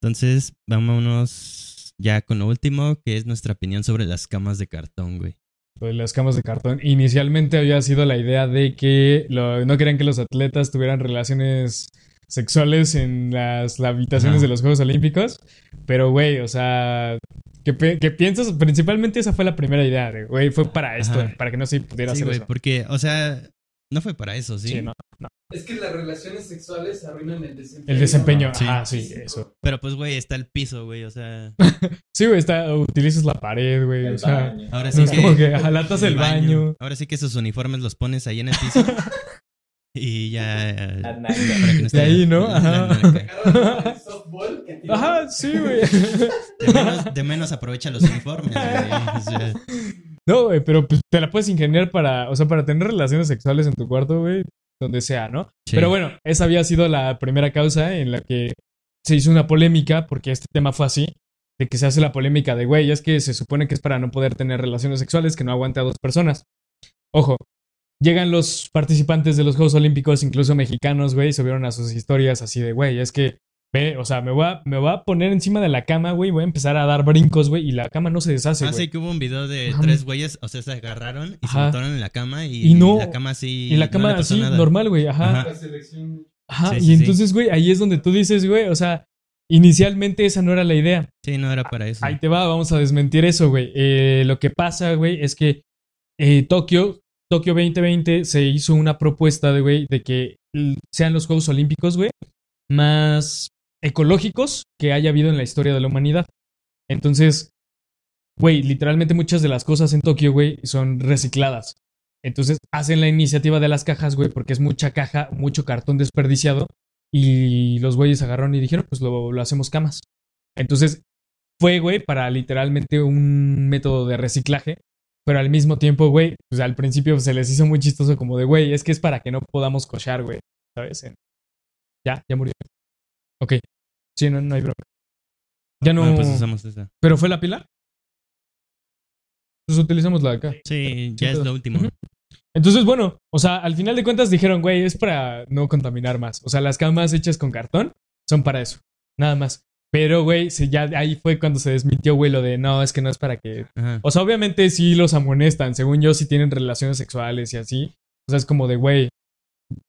Entonces, vámonos ya con lo último, que es nuestra opinión sobre las camas de cartón, güey. De las camas de cartón. Inicialmente había sido la idea de que lo- no querían que los atletas tuvieran relaciones sexuales en las, las habitaciones Ajá. de los Juegos Olímpicos. Pero, güey, o sea, ¿qué, qué piensas? Principalmente esa fue la primera idea, de, güey, fue para esto, Ajá. para que no se pudiera Sí, hacer güey, eso. porque, o sea, no fue para eso, ¿sí? Sí, no. Es que las relaciones sexuales arruinan el desempeño. El desempeño, Sí. ah, sí, eso. Pero pues, güey, está el piso, güey, o sea... Sí, güey, está, utilizas la pared, güey, El o sea... baño. Ahora No sí es que... como que jalatas el baño. Ahora sí que esos uniformes los pones ahí en el piso. y ya... eh, para que ahí, ¿no? la- Ajá. Ajá, sí, güey. De menos, de menos aprovecha los uniformes, güey. O sea, No, güey, pero pues, te la puedes ingeniar para, o sea, para tener relaciones sexuales en tu cuarto, güey, donde sea, ¿no? sí. Pero bueno, esa había sido la primera causa en la que se hizo una polémica, porque este tema fue así, de que se hace la polémica de, güey, es que se supone que es para no poder tener relaciones sexuales, que no aguante a dos personas. Ojo, llegan los participantes de los Juegos Olímpicos, incluso mexicanos, güey, y subieron a sus historias así de, güey, es que, ve, o sea, me voy a, me voy a poner encima de la cama, güey, voy a empezar a dar brincos, güey, y la cama no se deshace, Ah, güey. sí, que hubo un video de Ajá. tres güeyes, o sea, se agarraron y se montaron en la cama y, Y no- la cama así. y la cama así, nada. normal, güey, ajá. Ajá. La selección. Ajá, Sí, y sí, entonces, güey, ahí es donde tú dices, güey, o sea, inicialmente esa no era la idea. Sí, no era para eso. Ahí te va, vamos a desmentir eso, güey. Eh, lo que pasa, güey, es que eh, Tokio, Tokio 2020 se hizo una propuesta de, de que sean los Juegos Olímpicos, güey, más ecológicos que haya habido en la historia de la humanidad. Entonces, güey, literalmente muchas de las cosas en Tokio, güey, son recicladas. Entonces hacen la iniciativa de las cajas, güey, porque es mucha caja, mucho cartón desperdiciado. Y los güeyes agarraron y dijeron, pues lo, lo hacemos camas. Entonces fue, güey, para literalmente un método de reciclaje. Pero al mismo tiempo, güey, pues al principio se les hizo muy chistoso como de, güey, es que es para que no podamos cochar, güey. ¿Sabes? Ya, ya murió. Ok. Sí, no, no hay bronca. Ya no... Pues usamos esa. ¿Pero fue la pila? Pues utilizamos la de acá. Sí, ya es lo último. Entonces, bueno, o sea, al final de cuentas dijeron, güey, es para no contaminar más. O sea, las camas hechas con cartón son para eso. Nada más. Pero, güey, ya ahí fue cuando se desmintió, güey, lo de no, es que no es para que. Ajá. O sea, obviamente sí los amonestan. Según yo, si tienen relaciones sexuales y así. O sea, es como de, güey.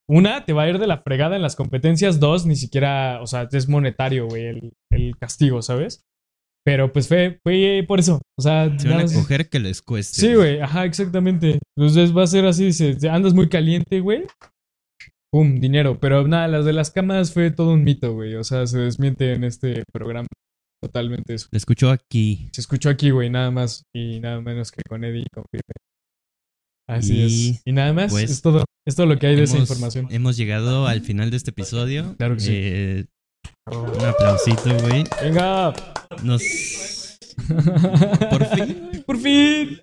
Una, te va a ir de la fregada en las competencias. Dos, ni siquiera, o sea, es monetario, güey, el, el castigo, ¿sabes? Pero pues fue, fue por eso. O sea, Se van a coger que les cueste. Sí, güey, ajá, exactamente. Entonces va a ser así, si andas muy caliente, güey. Pum, dinero. Pero nada, las de las cámaras fue todo un mito, güey. O sea, se desmiente en este programa totalmente eso. Lo escuchó aquí. Se escuchó aquí, güey, nada más y nada menos que con Eddie y con Pipe. Así Y, es. Y nada más, pues, es todo, es todo lo que hay de esa información. Hemos llegado al final de este episodio. Claro que sí. Eh, un aplausito, güey. ¡Venga! Nos. Por fin. ¡Por fin!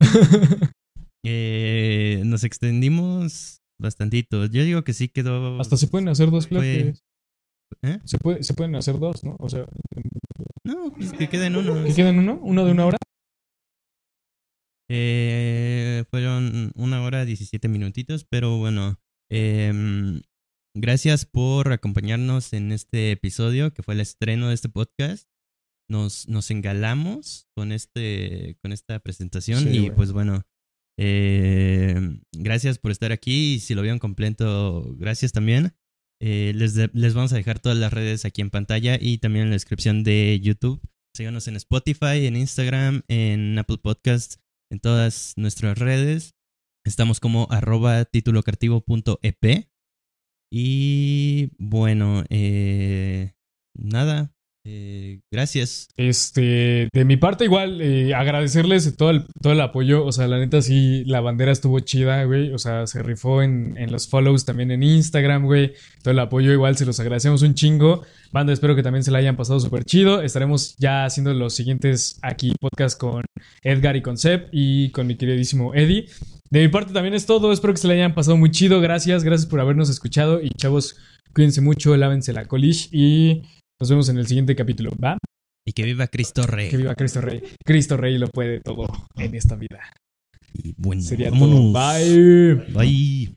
Eh, nos extendimos bastantito. Yo digo que sí quedó. Hasta se pueden hacer dos bloques. ¿Eh? Se, puede, se pueden hacer dos, ¿no? O sea, No, pues que queden uno. ¿qué quedan uno? ¿Uno de una hora? Eh, fueron una hora 17 minutitos, pero bueno. em, gracias por acompañarnos en este episodio, que fue el estreno de este podcast. Nos, nos engalamos con, este, con esta presentación Sí, y pues bueno. Eh, gracias por estar aquí y si lo vieron completo, gracias también. Eh, les, les vamos a dejar todas las redes aquí en pantalla y también en la descripción de YouTube. Síganos en Spotify, en Instagram, en Apple Podcasts, en todas nuestras redes. Estamos como arroba titulocreativo.ep. Y bueno, eh, nada. Eh, gracias. Este, de mi parte igual, eh, agradecerles todo el, todo el apoyo, o sea, la neta sí, la bandera estuvo chida, güey, o sea, se rifó en, en los follows también en Instagram, güey, todo el apoyo igual, se los agradecemos un chingo, banda, espero que también se la hayan pasado súper chido, estaremos ya haciendo los siguientes aquí podcast con Edgar y con Seb y con mi queridísimo Eddie. De mi parte también es todo, espero que se la hayan pasado muy chido, gracias, gracias por habernos escuchado. Y chavos, cuídense mucho, lávense la colish y... Nos vemos en el siguiente capítulo, ¿va? Y que viva Cristo Rey. Que viva Cristo Rey. Cristo Rey lo puede todo en esta vida. Y bueno, Sería vámonos. todo. Bye. Bye.